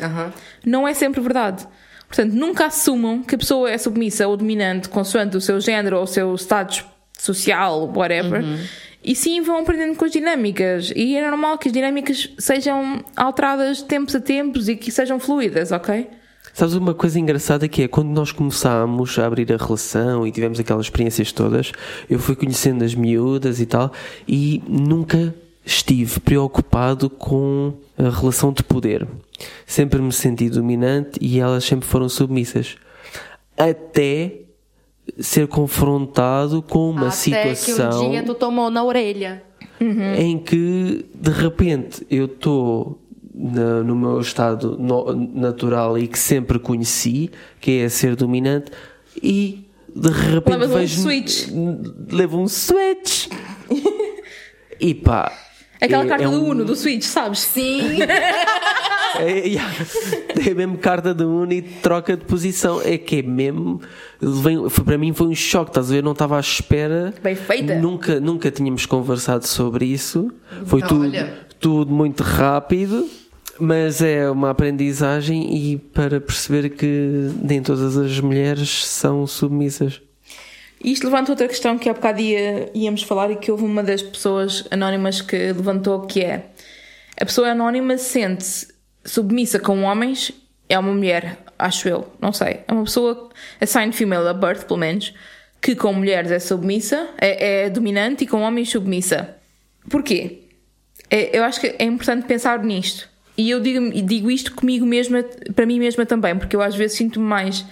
não é sempre verdade. Portanto, nunca assumam que a pessoa é submissa ou dominante consoante o seu género ou o seu status social, whatever. E sim vão aprendendo com as dinâmicas. E é normal que as dinâmicas sejam alteradas de tempos a tempos e que sejam fluídas, ok?
Sabes uma coisa engraçada que é quando nós começámos a abrir a relação e tivemos aquelas experiências todas, eu fui conhecendo as miúdas e tal, e nunca estive preocupado com a relação de poder. Sempre me senti dominante e elas sempre foram submissas. Até ser confrontado com uma
Até
situação
que um dia tu tomou na orelha.
em que de repente eu estou no meu estado no- natural e que sempre conheci, que é ser dominante, e de repente
Levas um switch.
levo um switch e pá
Aquela
é-
carta
é
do
um-
Uno, do Switch, sabes?
Sim.
é, yeah. é mesmo carta do Uno e troca de posição. É que é mesmo. Vem, foi, para mim foi um choque, estás a ver? Eu não estava à espera.
Bem feita.
Nunca, nunca tínhamos conversado sobre isso. Foi tudo,
Olha.
tudo muito rápido. Mas é uma aprendizagem e para perceber que nem todas as mulheres são submissas.
Isto levanta outra questão que há bocado ia, íamos falar e que houve uma das pessoas anónimas que levantou, que é a pessoa anónima sente-se submissa com homens, é uma mulher, acho eu, não sei. É uma pessoa assigned female at birth, pelo menos, que com mulheres é submissa, é, é dominante e com homens submissa. Porquê? É- eu acho que é importante pensar nisto. E eu digo, digo isto comigo mesma, para mim mesma também, porque eu às vezes sinto-me mais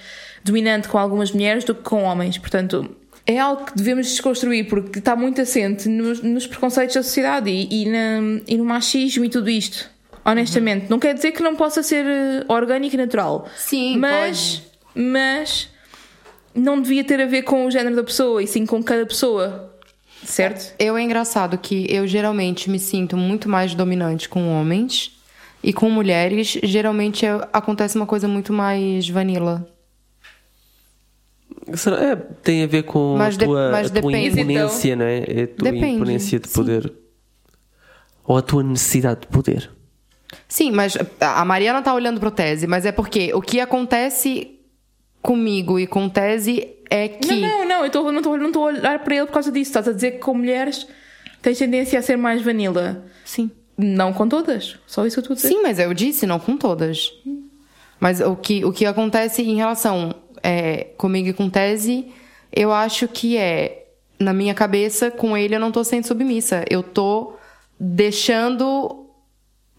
dominante com algumas mulheres do que com homens. Portanto, é algo que devemos desconstruir, porque está muito assente nos, nos preconceitos da sociedade e, e, na- e no machismo e tudo isto. Honestamente, não quer dizer que não possa ser eh, orgânico e natural.
Sim,
mas, mas não devia ter a ver com o género da pessoa e sim com cada pessoa. Certo?
Eu é engraçado que eu geralmente me sinto muito mais dominante com homens e com mulheres, geralmente é- acontece uma coisa muito mais vanilla.
Será- é, tem a ver com
Mas
a
de-
tua,
mas
a tua
depende.
imponência, não é? É a tua
Depende,
imponência de
sim.
poder. Ou a tua necessidade de poder.
Sim, mas a Mariana tá olhando pro Tese, mas é porque o que acontece comigo e com Tese é que.
Não, não, não, eu tô, não estou não tô a olhar para ele por causa disso. Estás a dizer que com mulheres tens tendência a ser mais vanilla.
Sim.
Não com todas. Só isso que eu estou a dizer.
Sim, mas eu disse, não com todas. Mas o que, o que acontece em relação é, comigo e com Tese, eu acho que é, na minha cabeça, com ele eu não tô sendo submissa. Eu tô deixando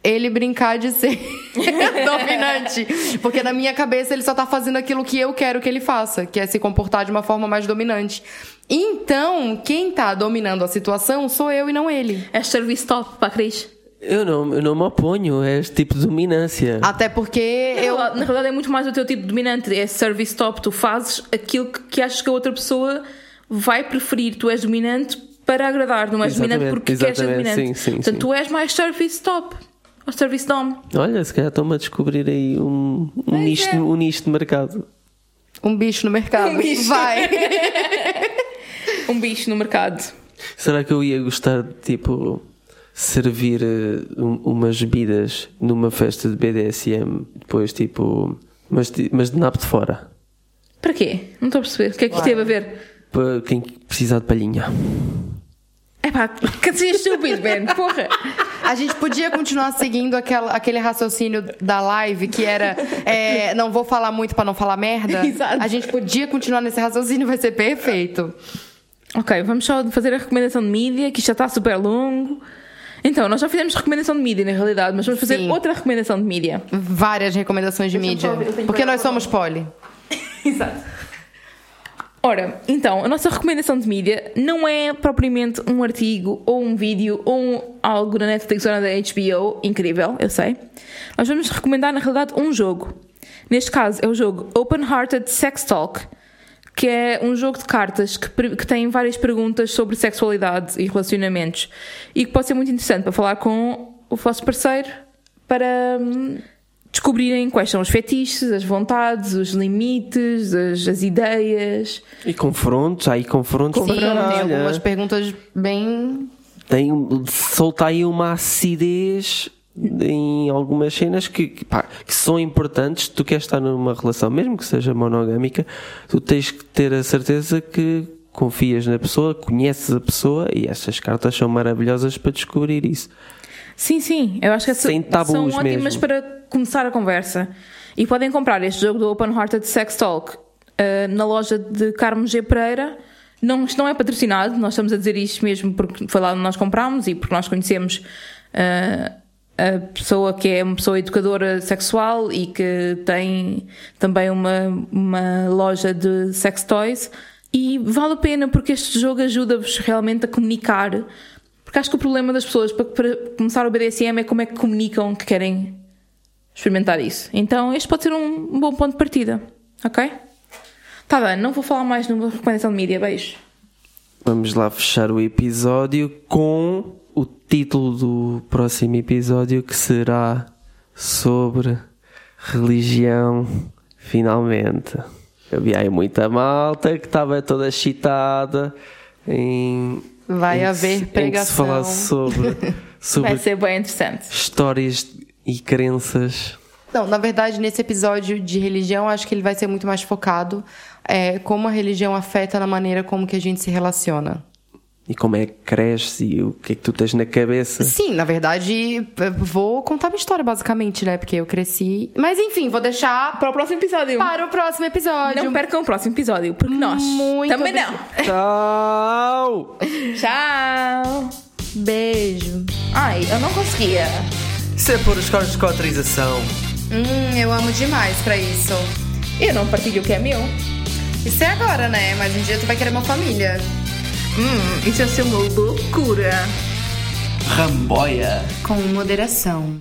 ele brincar de ser dominante. Porque na minha cabeça ele só tá fazendo aquilo que eu quero que ele faça, que é se comportar de uma forma mais dominante. Então, quem tá dominando a situação sou eu e não ele.
És serviço top para a Cris.
Eu não, eu não me oponho a este tipo de dominância.
Até porque
Na
eu.
Na realidade é muito mais o teu tipo dominante, é service top, tu fazes aquilo que, que achas que a outra pessoa vai preferir, tu és dominante para agradar, não és dominante porque queres ser
exatamente,
dominante.
sim, sim,
Portanto,
sim.
tu és mais service top, ou service dom.
Olha, se calhar estão-me a descobrir aí um, um, nicho,
é.
um nicho de mercado.
Um bicho no mercado.
Um bicho.
Vai.
Um bicho no mercado.
Será que eu ia gostar de, tipo, servir eh, um- umas bebidas numa festa de BDSM, depois, tipo, mas, de- mas de nabo de fora?
Para quê? Não estou a perceber. O que é que isto teve a ver?
Para quem precisar de palhinha.
É pá, que seja estúpido, Ben, porra.
A gente podia continuar seguindo aquela, aquele raciocínio da live que era é, não vou falar muito pra não falar merda.
Exato.
A gente podia continuar nesse raciocínio, vai ser perfeito.
Ok, vamos só fazer a recomendação de mídia, que isto já está super longo. Então, nós já fizemos recomendação de mídia, na realidade, mas vamos fazer
Sim.
outra recomendação de mídia.
Várias recomendações de mídia. Porque
que
nós somos poli.
Exato. Ora, então, a nossa recomendação de mídia não é propriamente um artigo ou um vídeo ou um- algo na Netflix ou na HBO, incrível, eu sei. Nós vamos recomendar, na realidade, um jogo. Neste caso, é o jogo Open Hearted Sex Talk, que é um jogo de cartas que, que tem várias perguntas sobre sexualidade e relacionamentos e que pode ser muito interessante para falar com o vosso parceiro para hum, descobrirem quais são os fetiches, as vontades, os limites, as, as ideias.
E confrontos, há aí confrontos
Sim, tem algumas
é.
perguntas bem.
tem solta aí uma acidez em algumas cenas que, que, pá, que são importantes. Tu queres estar numa relação, mesmo que seja monogâmica, tu tens que ter a certeza que confias na pessoa, conheces a pessoa e estas cartas são maravilhosas para descobrir isso.
Sim, sim, eu acho que
Sem tabus
são ótimas
mesmo.
para começar a conversa. E podem comprar este jogo do Open Hearted Sex Talk eh, na loja de Carmo G. Pereira. Não, isto não é patrocinado, nós estamos a dizer isto mesmo porque foi lá onde nós comprámos e porque nós conhecemos eh, a pessoa que é uma pessoa educadora sexual e que tem também uma, uma loja de sex toys. E vale a pena porque este jogo ajuda-vos realmente a comunicar porque acho que o problema das pessoas para, para começar o BDSM é como é que comunicam que querem experimentar isso. Então este pode ser um, bom ponto de partida. Ok? Tá bem, não vou falar mais numa recomendação de mídia. Beijo.
Vamos lá fechar o episódio com o título do próximo episódio que será sobre religião, finalmente. Havia aí muita malta que estava toda excitada em.
Vai
em
haver
se- Em que se
pregação.
falasse sobre, sobre
Vai ser bem interessante.
histórias e crenças.
Não, na verdade, nesse episódio de religião, acho que ele vai ser muito mais focado é, como a religião afeta na maneira como que a gente se relaciona.
E como é que cresce e o que é que tu tens na cabeça.
Sim, na verdade, eu vou contar minha história, basicamente, né? Porque eu cresci. Mas enfim, vou deixar
Para o próximo episódio.
para o próximo episódio.
Não percam o próximo episódio, porque nós
Muito
também não.
Tchau!
Tchau.
Beijo.
Ai, eu não conseguia.
Isso é por os cortes com autorização.
Hum, eu amo demais pra isso.
Eu não partilho o que é meu.
Isso é agora, né? Mas um dia tu vai querer uma família.
Hum, isso é ser uma loucura.
Ramboia.
Com moderação.